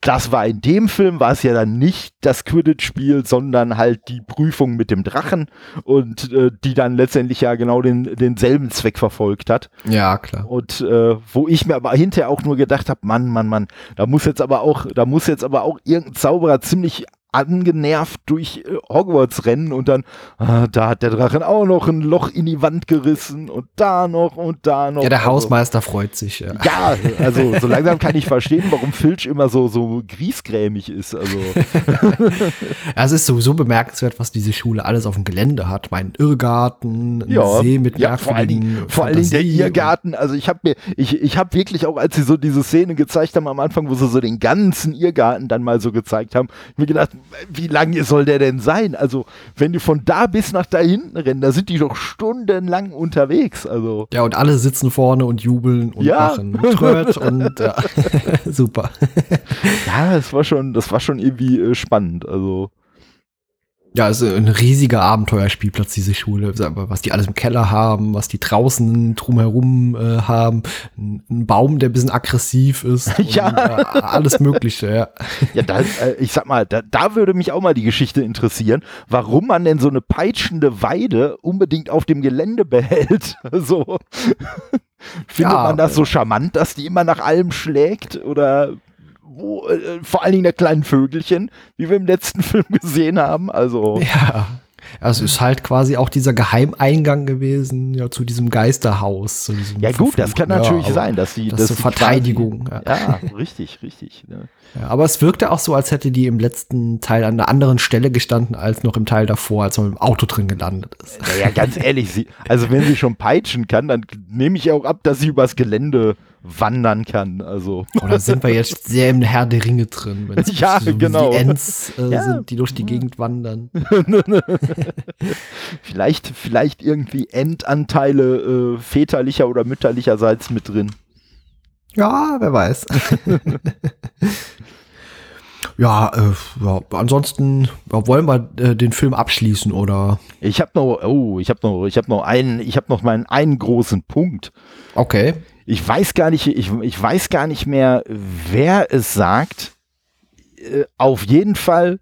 das war in dem Film, war es ja dann nicht das Quidditch-Spiel, sondern halt die Prüfung mit dem Drachen und äh, die dann letztendlich ja genau den, denselben Zweck verfolgt hat. Ja, klar. Und äh, wo ich mir aber hinterher auch nur gedacht habe, Mann, Mann, Mann, da muss jetzt aber auch, da muss jetzt aber auch irgendein Zauberer ziemlich angenervt durch äh, Hogwarts rennen und dann, ah, da hat der Drachen auch noch ein Loch in die Wand gerissen und da noch und da noch. Ja, der also Hausmeister freut sich. Ja. ja, also so <laughs> langsam kann ich verstehen, warum Filch immer so, so griesgrämig ist. Also. <laughs> ja, es ist sowieso bemerkenswert, was diese Schule alles auf dem Gelände hat. Mein Irrgarten, ein ja, See mit ja, vor allen Dingen, vor allen Dingen der Irrgarten. Also ich habe mir, ich, ich habe wirklich auch, als sie so diese Szene gezeigt haben am Anfang, wo sie so den ganzen Irrgarten dann mal so gezeigt haben, mir gedacht, wie lange soll der denn sein? Also, wenn die von da bis nach da hinten rennen, da sind die doch stundenlang unterwegs. Also. Ja, und alle sitzen vorne und jubeln und ja. machen Tröt und <laughs> <laughs> ja. super. ja, das war schon, das war schon irgendwie äh, spannend. Also. Ja, es ist ein riesiger Abenteuerspielplatz, diese Schule. Was die alles im Keller haben, was die draußen drumherum äh, haben. Ein Baum, der ein bisschen aggressiv ist. <laughs> ja. Und, äh, alles Mögliche, ja. <laughs> Ja, da, äh, ich sag mal, da, da würde mich auch mal die Geschichte interessieren, warum man denn so eine peitschende Weide unbedingt auf dem Gelände behält. <laughs> so. Findet ja, man das so charmant, dass die immer nach allem schlägt? Oder wo, äh, vor allen Dingen der kleinen Vögelchen, wie wir im letzten <laughs> Film gesehen haben. Also. Ja. Also es ist halt quasi auch dieser Geheimeingang gewesen, ja, zu diesem Geisterhaus. Zu diesem ja gut, das kann natürlich ja, sein, dass sie das, das so Verteidigung. Quasi, ja. ja. richtig, richtig. Ne. Ja, aber es wirkte auch so, als hätte die im letzten Teil an einer anderen Stelle gestanden als noch im Teil davor, als man im Auto drin gelandet ist. Ja, ganz <laughs> ehrlich, sie, also wenn sie schon peitschen kann, dann nehme ich auch ab, dass sie übers Gelände wandern kann. Also. Oder sind wir jetzt sehr im Herr der Ringe drin, wenn <laughs> ja, so genau. die Ents äh, ja. sind, die durch die Gegend wandern. <laughs> vielleicht, vielleicht irgendwie Endanteile äh, väterlicher oder mütterlicherseits mit drin. Ja, wer weiß. Ja, äh, ja, ansonsten wollen wir äh, den Film abschließen oder? Ich habe noch, oh, ich habe noch, ich habe noch einen, ich habe noch meinen einen großen Punkt. Okay ich weiß gar nicht, ich, ich weiß gar nicht mehr, wer es sagt. Äh, auf jeden Fall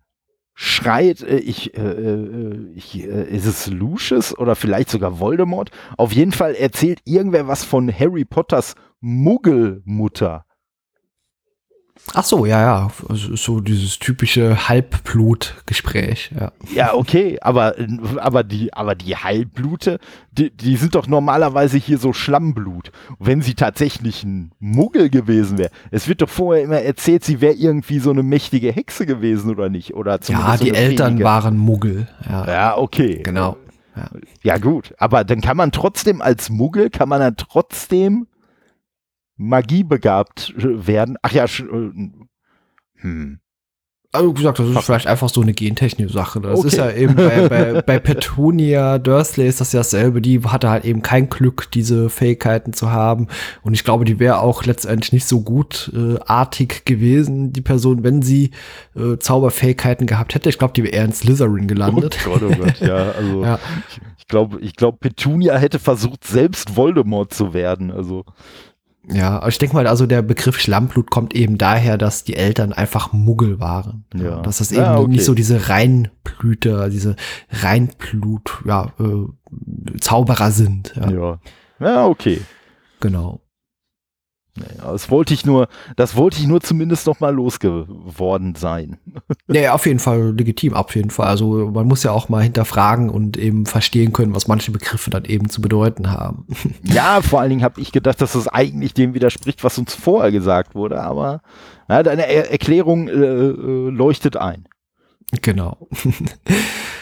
schreit, äh, ich, äh, äh ich äh, ist es Lucius oder vielleicht sogar Voldemort? Auf jeden Fall erzählt irgendwer was von Harry Potters Muggelmutter. Ach so, ja, ja, also so dieses typische Halbblutgespräch, ja. Ja, okay, aber, aber die, aber die Halbblute, die, die sind doch normalerweise hier so Schlammblut. Wenn sie tatsächlich ein Muggel gewesen wäre, es wird doch vorher immer erzählt, sie wäre irgendwie so eine mächtige Hexe gewesen oder nicht, oder Ja, die so Eltern Fähige. waren Muggel, ja. Ja, okay. Genau. Ja. ja, gut, aber dann kann man trotzdem als Muggel, kann man dann trotzdem Magie begabt äh, werden. Ach ja, äh, hm. Also wie gesagt, das ist vielleicht einfach so eine Gentechnik-Sache. Das okay. ist ja eben bei, <laughs> bei, bei Petunia Dursley ist das ja dasselbe. Die hatte halt eben kein Glück, diese Fähigkeiten zu haben. Und ich glaube, die wäre auch letztendlich nicht so gutartig äh, gewesen, die Person, wenn sie äh, Zauberfähigkeiten gehabt hätte. Ich glaube, die wäre eher in Slytherin gelandet. Oh Gott, oh Gott, ja. Also <laughs> ja. ich glaube, ich glaube, Petunia hätte versucht, selbst Voldemort zu werden. Also ja, ich denke mal, also der Begriff Schlammblut kommt eben daher, dass die Eltern einfach Muggel waren. Ja. Dass das eben ja, okay. nicht so diese Reinblüter, diese Reinblut, ja, äh, Zauberer sind. Ja. ja. Ja, okay. Genau. Das wollte ich nur, das wollte ich nur zumindest noch mal losgeworden sein. <laughs> Ja, auf jeden Fall legitim, auf jeden Fall. Also man muss ja auch mal hinterfragen und eben verstehen können, was manche Begriffe dann eben zu bedeuten haben. <laughs> Ja, vor allen Dingen habe ich gedacht, dass das eigentlich dem widerspricht, was uns vorher gesagt wurde, aber ja, deine er Erklärung äh, äh, leuchtet ein. Genau. <laughs>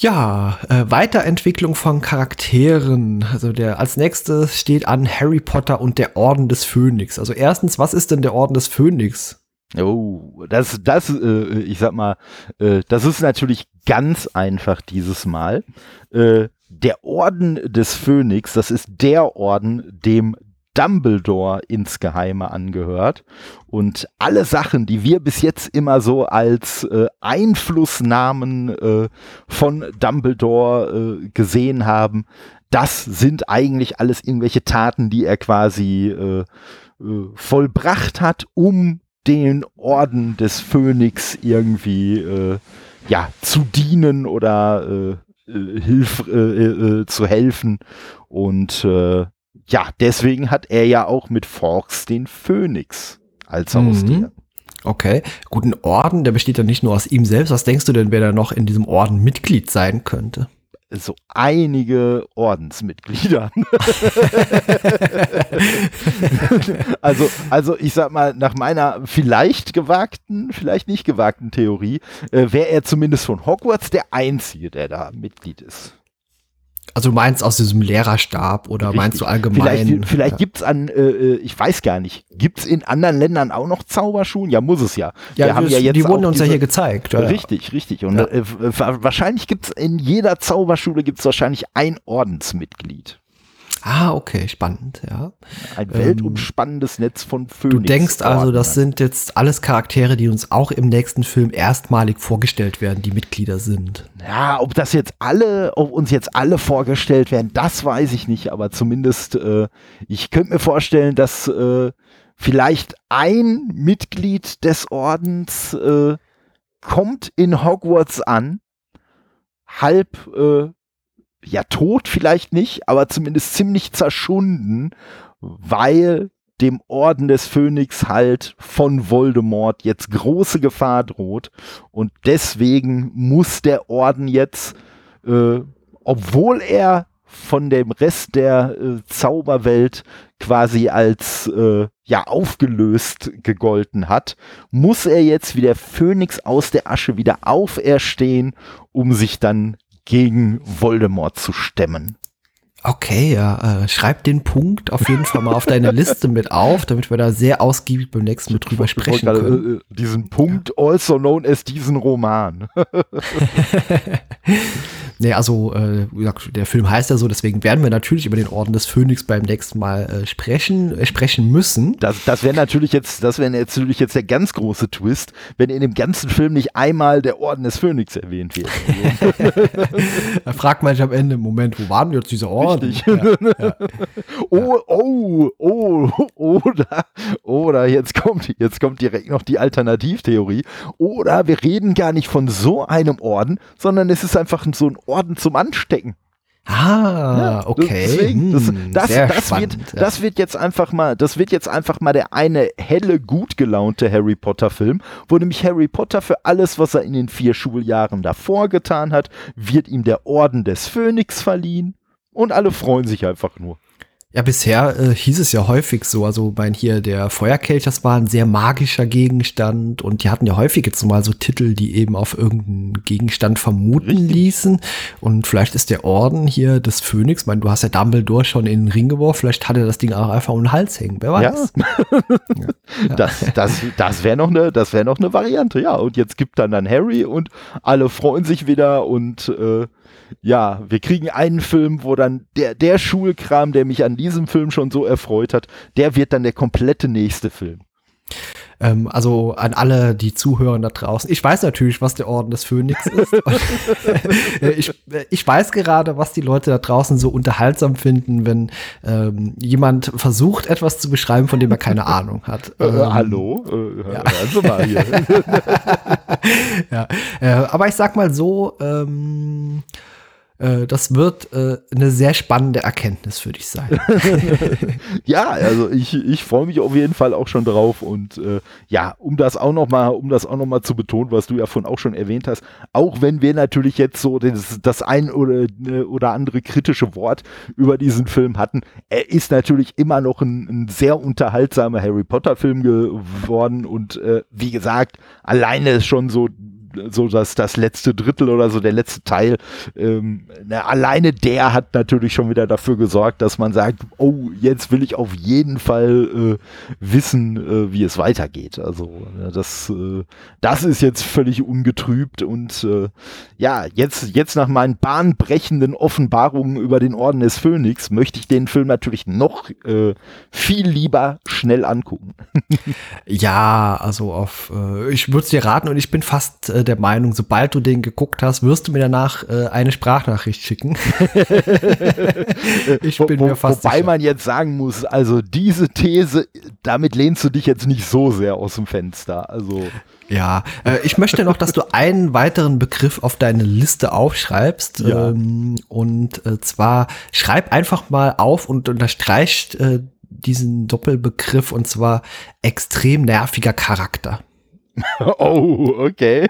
Ja, äh, Weiterentwicklung von Charakteren. Also der als nächstes steht an Harry Potter und der Orden des Phönix. Also erstens, was ist denn der Orden des Phönix? Oh, das, das, äh, ich sag mal, äh, das ist natürlich ganz einfach dieses Mal. Äh, der Orden des Phönix, das ist der Orden, dem Dumbledore ins Geheime angehört. Und alle Sachen, die wir bis jetzt immer so als äh, Einflussnahmen äh, von Dumbledore äh, gesehen haben, das sind eigentlich alles irgendwelche Taten, die er quasi äh, äh, vollbracht hat, um den Orden des Phönix irgendwie äh, ja zu dienen oder Hilf, zu helfen und ja, deswegen hat er ja auch mit Forks den Phönix als Haustier. Mhm. Okay, guten Orden, der besteht ja nicht nur aus ihm selbst. Was denkst du denn, wer da noch in diesem Orden Mitglied sein könnte? so einige Ordensmitglieder. <laughs> also, also ich sag mal, nach meiner vielleicht gewagten, vielleicht nicht gewagten Theorie, äh, wäre er zumindest von Hogwarts der Einzige, der da Mitglied ist. Also du meinst aus diesem Lehrerstab oder Richtig. meinst du allgemein? Vielleicht, vielleicht ja. gibt's an, äh, äh, ich weiß gar nicht, gibt's in anderen Ländern auch noch Zauberschulen? Ja, muss es ja. Ja, Wir haben ja jetzt die wurden uns diese, ja hier gezeigt. Ja. Richtig, richtig. Und ja. äh, wahrscheinlich gibt's in jeder Zauberschule gibt's wahrscheinlich ein Ordensmitglied. Ah, okay, spannend, ja. Ein ähm, weltumspannendes Netz von Phönix. Du denkst also, das sind jetzt alles Charaktere, die uns auch im nächsten Film erstmalig vorgestellt werden, die Mitglieder sind. Ja, ob das jetzt alle, ob uns jetzt alle vorgestellt werden, das weiß ich nicht, aber zumindest, äh, ich könnte mir vorstellen, dass äh, vielleicht ein Mitglied des Ordens äh, kommt in Hogwarts an, halb äh, ja, tot vielleicht nicht, aber zumindest ziemlich zerschunden, weil dem Orden des Phönix halt von Voldemort jetzt große Gefahr droht. Und deswegen muss der Orden jetzt, äh, obwohl er von dem Rest der äh, Zauberwelt quasi als äh, ja aufgelöst gegolten hat, muss er jetzt wie der Phönix aus der Asche wieder auferstehen, um sich dann gegen Voldemort zu stemmen. Okay, ja, äh, schreib den Punkt auf jeden Fall mal auf deine <laughs> Liste mit auf, damit wir da sehr ausgiebig beim nächsten Mal drüber sprechen können. Äh, äh, diesen Punkt, also known as diesen Roman. <laughs> Nee, also äh, der Film heißt ja so, deswegen werden wir natürlich über den Orden des Phönix beim nächsten Mal äh, sprechen, äh, sprechen müssen. Das, das wäre natürlich jetzt, das wäre natürlich jetzt der ganz große Twist, wenn in dem ganzen Film nicht einmal der Orden des Phönix erwähnt wird. <laughs> da fragt man sich am Ende, Moment, wo war denn jetzt dieser Orden? <laughs> Ja, ja. Oh, oh, oh, oder, oder jetzt kommt, jetzt kommt direkt noch die Alternativtheorie. Oder wir reden gar nicht von so einem Orden, sondern es ist einfach so ein Orden zum Anstecken. Ah, ja, okay. Deswegen, das, hm, das, das, spannend, wird, ja. das wird jetzt einfach mal, das wird jetzt einfach mal der eine helle, gut gelaunte Harry Potter Film, wo nämlich Harry Potter für alles, was er in den vier Schuljahren davor getan hat, wird ihm der Orden des Phönix verliehen und alle freuen sich einfach nur. Ja, bisher äh, hieß es ja häufig so, also mein hier der Feuerkelch, das war ein sehr magischer Gegenstand und die hatten ja häufig jetzt mal so Titel, die eben auf irgendeinen Gegenstand vermuten Richtig. ließen und vielleicht ist der Orden hier des Phönix, mein, du hast ja Dumbledore schon in den Ring geworfen, vielleicht hat er das Ding auch einfach um den Hals hängen, wer weiß. Ja. ja. <laughs> Das, das, das wäre noch eine, das wäre noch eine Variante, ja. Und jetzt gibt dann dann Harry und alle freuen sich wieder und äh, ja, wir kriegen einen Film, wo dann der, der Schulkram, der mich an diesem Film schon so erfreut hat, der wird dann der komplette nächste Film. Ähm, also an alle, die zuhören da draußen. Ich weiß natürlich, was der Orden des Phönix ist. <laughs> <laughs> ich, ich weiß gerade, was die Leute da draußen so unterhaltsam finden, wenn ähm, jemand versucht, etwas zu beschreiben, von dem er keine <laughs> Ahnung hat. Äh, ähm, hallo? Äh, ja. Also mal hier. ja, äh, aber ich sag mal so, ähm, äh, das wird äh, eine sehr spannende Erkenntnis für dich sein. <laughs> ja, also ich, ich freue mich auf jeden Fall auch schon drauf und äh, ja, um das auch noch mal, um das auch noch zu betonen, was du ja von auch schon erwähnt hast, auch wenn wir natürlich jetzt so das, das ein oder, ne, oder andere kritische Wort über diesen Film hatten, er ist natürlich immer noch ein, ein sehr unterhaltsamer Harry Potter Film geworden und äh, wie gesagt, alleine ist schon so so das, das letzte Drittel oder so, der letzte Teil, ähm, na, alleine der hat natürlich schon wieder dafür gesorgt, dass man sagt, oh, jetzt will ich auf jeden Fall äh, wissen, äh, wie es weitergeht. Also das, äh, das ist jetzt völlig ungetrübt und äh, ja, jetzt, jetzt nach meinen bahnbrechenden Offenbarungen über den Orden des Phönix möchte ich den Film natürlich noch äh, viel lieber schnell angucken. <laughs> ja, also auf, äh, ich würde es dir raten und ich bin fast äh, der Meinung, sobald du den geguckt hast, wirst du mir danach äh, eine Sprachnachricht schicken. <laughs> ich bin wo, mir fast Wobei sicher. man jetzt sagen muss, also diese These, damit lehnst du dich jetzt nicht so sehr aus dem Fenster. Also ja, äh, ich möchte noch, dass du einen weiteren Begriff auf deine Liste aufschreibst. Ja. Ähm, und äh, zwar schreib einfach mal auf und unterstreicht äh, diesen Doppelbegriff und zwar extrem nerviger Charakter. <laughs> oh, okay.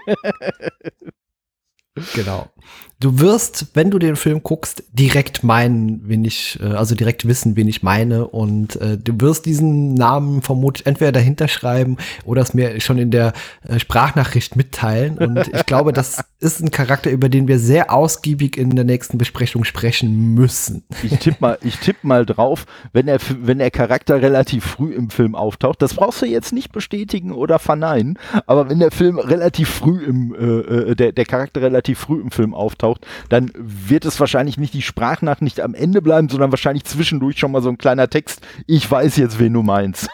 genau. Du wirst, wenn du den Film guckst, direkt meinen, wen ich, äh, also direkt wissen, wen ich meine. Und äh, du wirst diesen Namen vermutlich entweder dahinter schreiben oder es mir schon in der äh, Sprachnachricht mitteilen. Und <laughs> ich glaube, das ist ein Charakter, über den wir sehr ausgiebig in der nächsten Besprechung sprechen müssen. Ich tippe mal, ich tipp mal drauf, wenn der, wenn der Charakter relativ früh im Film auftaucht. Das brauchst du jetzt nicht bestätigen oder verneinen. Aber wenn der Film relativ früh im, äh, äh der, der Charakter relativ früh im Film auftaucht, auftaucht, dann wird es wahrscheinlich nicht die Sprachnachricht am Ende bleiben, sondern wahrscheinlich zwischendurch schon mal so ein kleiner Text. Ich weiß jetzt, wen du meinst.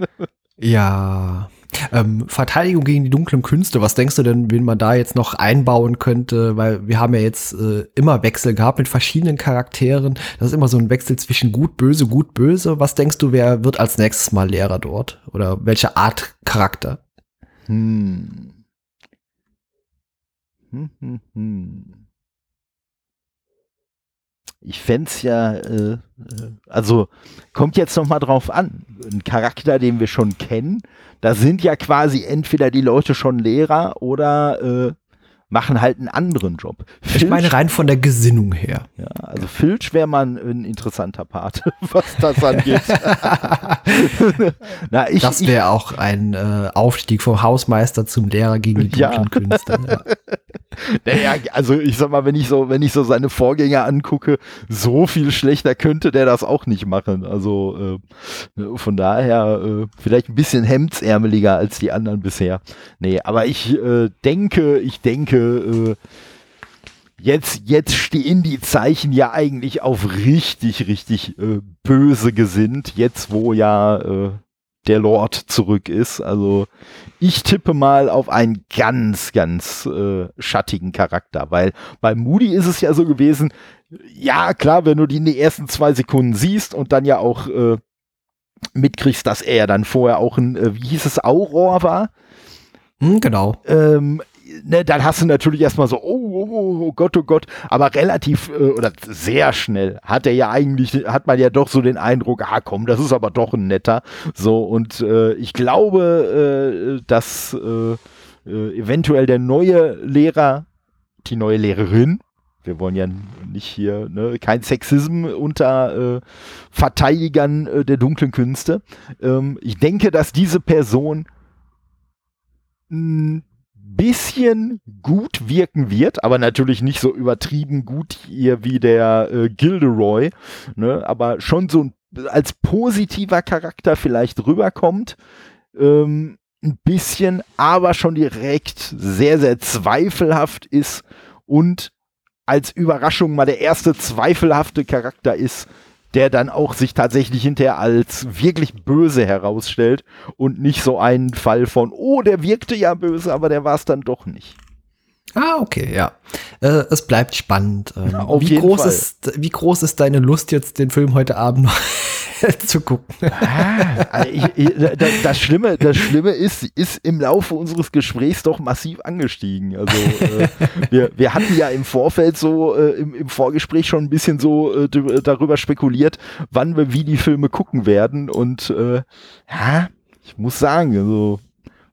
<laughs> ja. Ähm, Verteidigung gegen die dunklen Künste, was denkst du denn, wen man da jetzt noch einbauen könnte? Weil wir haben ja jetzt äh, immer Wechsel gehabt mit verschiedenen Charakteren. Das ist immer so ein Wechsel zwischen gut, böse, gut, böse. Was denkst du, wer wird als nächstes mal Lehrer dort? Oder welche Art Charakter? Hm. Hm, hm, hm ich fände es ja, äh, äh, also kommt jetzt noch mal drauf an. Ein Charakter, den wir schon kennen, da sind ja quasi entweder die Leute schon Lehrer oder äh, machen halt einen anderen Job. Filch, ich meine rein von der Gesinnung her. Ja, also Filch wäre mal ein, ein, interessanter Part, <laughs> was das angeht. <laughs> Na, ich, das wäre auch ein äh, Aufstieg vom Hausmeister zum Lehrer gegen die dunklen ja. Künste. Ja. <laughs> Naja, also ich sag mal, wenn ich so, wenn ich so seine Vorgänger angucke, so viel schlechter könnte der das auch nicht machen. Also äh, von daher äh, vielleicht ein bisschen hemdsärmeliger als die anderen bisher. Nee, aber ich äh, denke, ich denke, äh, jetzt, jetzt stehen die Zeichen ja eigentlich auf richtig, richtig äh, böse gesinnt, jetzt wo ja äh, der Lord zurück ist. Also ich tippe mal auf einen ganz, ganz äh, schattigen Charakter, weil bei Moody ist es ja so gewesen, ja klar, wenn du die in den ersten zwei Sekunden siehst und dann ja auch äh, mitkriegst, dass er dann vorher auch ein, äh, wie hieß es, Auror war. Hm, genau. Ähm, ne, dann hast du natürlich erstmal so, oh, oh, oh, oh Gott, oh Gott, aber relativ äh, oder sehr schnell hat er ja eigentlich, hat man ja doch so den Eindruck, ah komm, das ist aber doch ein netter. So, und äh, ich glaube, äh, dass äh, äh, eventuell der neue Lehrer, die neue Lehrerin, wir wollen ja nicht hier, ne, kein Sexism unter äh, Verteidigern äh, der dunklen Künste. Ähm, ich denke, dass diese Person ein bisschen gut wirken wird, aber natürlich nicht so übertrieben gut hier wie der äh, Gilderoy, ne, aber schon so als positiver Charakter vielleicht rüberkommt. Ähm, ein bisschen, aber schon direkt sehr, sehr zweifelhaft ist und als Überraschung mal der erste zweifelhafte Charakter ist, der dann auch sich tatsächlich hinterher als wirklich böse herausstellt und nicht so einen Fall von, oh, der wirkte ja böse, aber der war es dann doch nicht. Ah, okay, ja. Äh, es bleibt spannend. Ähm, Auf wie, groß Fall. Ist, wie groß ist deine Lust, jetzt den Film heute Abend noch <laughs> zu gucken? Ah, ich, ich, das, das Schlimme, das Schlimme ist, ist im Laufe unseres Gesprächs doch massiv angestiegen. Also äh, wir, wir hatten ja im Vorfeld so äh, im, im Vorgespräch schon ein bisschen so äh, d- darüber spekuliert, wann wir wie die Filme gucken werden. Und äh, ja, ich muss sagen, also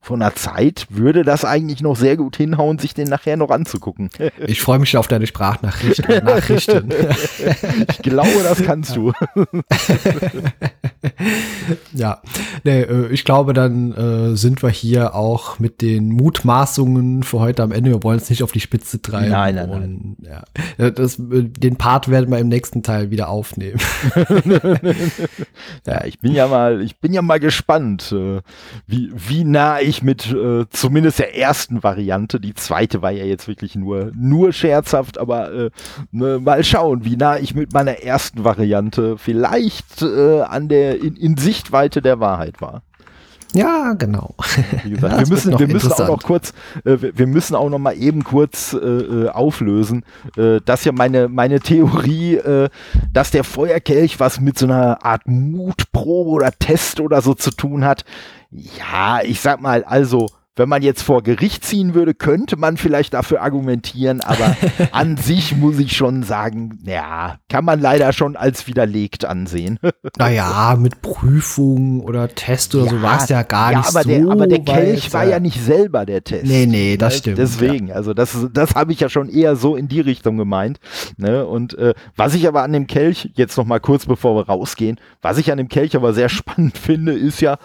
von der Zeit würde das eigentlich noch sehr gut hinhauen, sich den nachher noch anzugucken. <laughs> Ich freue mich auf deine Sprachnachrichten. Nachrichten. <laughs> Ich glaube, das kannst du. <laughs> ja, nee, äh, ich glaube, dann äh, sind wir hier auch mit den Mutmaßungen für heute am Ende. Wir wollen es nicht auf die Spitze treiben. Nein, nein, Und, ja, Äh, das, äh, den Part werden wir im nächsten Teil wieder aufnehmen. Ja, ich bin ja mal, ich bin ja mal gespannt, äh, wie, wie nah ich mit äh, zumindest der ersten Variante, die zweite war ja jetzt wirklich nur, nur scherzhaft, aber äh, ne, mal schauen, wie nah ich mit meiner ersten Variante vielleicht äh, an der, in, in Sichtweite der Wahrheit war. ja, genau. Wie gesagt, <laughs> Das wir müssen, wir müssen auch noch kurz, äh, wir, wir müssen auch noch mal eben kurz äh, äh, auflösen, äh, dass ja meine, meine Theorie, äh, dass der Feuerkelch was mit so einer Art Mutprobe oder Test oder so zu tun hat. Ja, ich sag mal, also, wenn man jetzt vor Gericht ziehen würde, könnte man vielleicht dafür argumentieren, aber <laughs> an sich muss ich schon sagen, ja, kann man leider schon als widerlegt ansehen. <laughs> Naja, mit Prüfung oder Test oder so war es ja gar ja, nicht aber so. Der, aber der Kelch war äh, ja nicht selber der Test. Nee, nee, das Ne? stimmt. Deswegen, also das, das habe ich ja schon eher so in die Richtung gemeint. Ne? Und äh, was ich aber an dem Kelch, jetzt noch mal kurz bevor wir rausgehen, was ich an dem Kelch aber sehr <laughs> spannend finde, ist ja,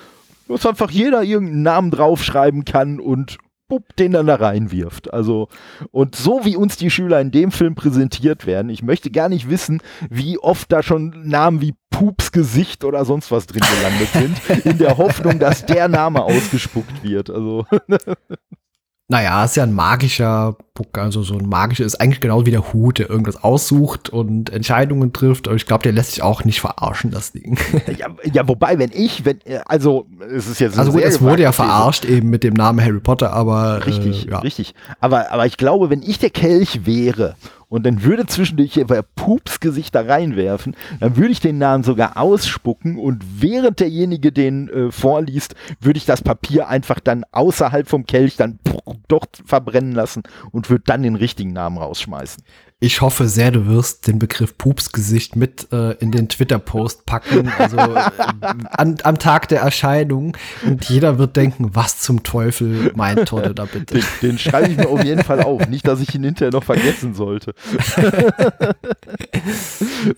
dass einfach jeder irgendeinen Namen draufschreiben kann und bupp, den dann da reinwirft. Also, und so wie uns die Schüler in dem Film präsentiert werden, ich möchte gar nicht wissen, wie oft da schon Namen wie Pups Gesicht oder sonst was drin gelandet sind, in der Hoffnung, dass der Name ausgespuckt wird. Also, <laughs> Naja, ist ja ein magischer Puck, also so ein magischer, ist eigentlich genau wie der Hut, der irgendwas aussucht und Entscheidungen trifft. Aber ich glaube, der lässt sich auch nicht verarschen, das Ding. <laughs> ja, ja, wobei, wenn ich, wenn, äh, also, es ist jetzt Also gut, es wurde ja verarscht eben mit dem Namen Harry Potter, aber Richtig, äh, ja. richtig. Aber, aber ich glaube, wenn ich der Kelch wäre und dann würde zwischendurch einfach Pups Gesicht da reinwerfen, dann würde ich den Namen sogar ausspucken und während derjenige den äh, vorliest, würde ich das Papier einfach dann außerhalb vom Kelch dann doch verbrennen lassen und würde dann den richtigen Namen rausschmeißen. Ich hoffe sehr, du wirst den Begriff Pupsgesicht mit äh, in den Twitter-Post packen, also äh, an, am Tag der Erscheinung. Und jeder wird denken, was zum Teufel meint Todde da bitte. Den, den schreibe ich mir auf jeden Fall auf. Nicht, dass ich ihn hinterher noch vergessen sollte. <laughs>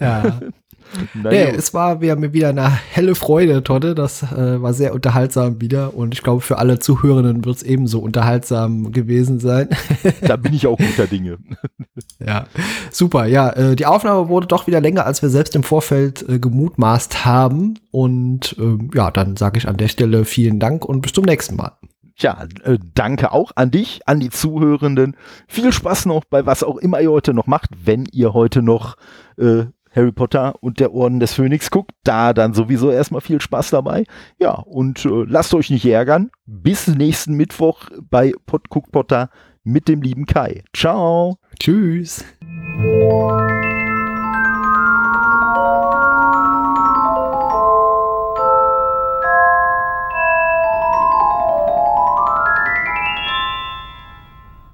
Ja. Na Nee, gut. es war mir wieder eine helle Freude, Todde. Das äh, war sehr unterhaltsam wieder. Und ich glaube, für alle Zuhörenden wird es ebenso unterhaltsam gewesen sein. da bin ich auch <laughs> guter Dinge. Ja, super. Ja, äh, die Aufnahme wurde doch wieder länger, als wir selbst im Vorfeld äh, gemutmaßt haben. Und ähm, ja, dann sage ich an der Stelle vielen Dank und bis zum nächsten Mal. Tja, äh, danke auch an dich, an die Zuhörenden. Viel Spaß noch bei was auch immer ihr heute noch macht, wenn ihr heute noch äh, Harry Potter und der Orden des Phönix guckt. Da dann sowieso erstmal viel Spaß dabei. Ja, und äh, lasst euch nicht ärgern. Bis nächsten Mittwoch bei Pod Cook Potter mit dem lieben Kai. Ciao. Tschüss.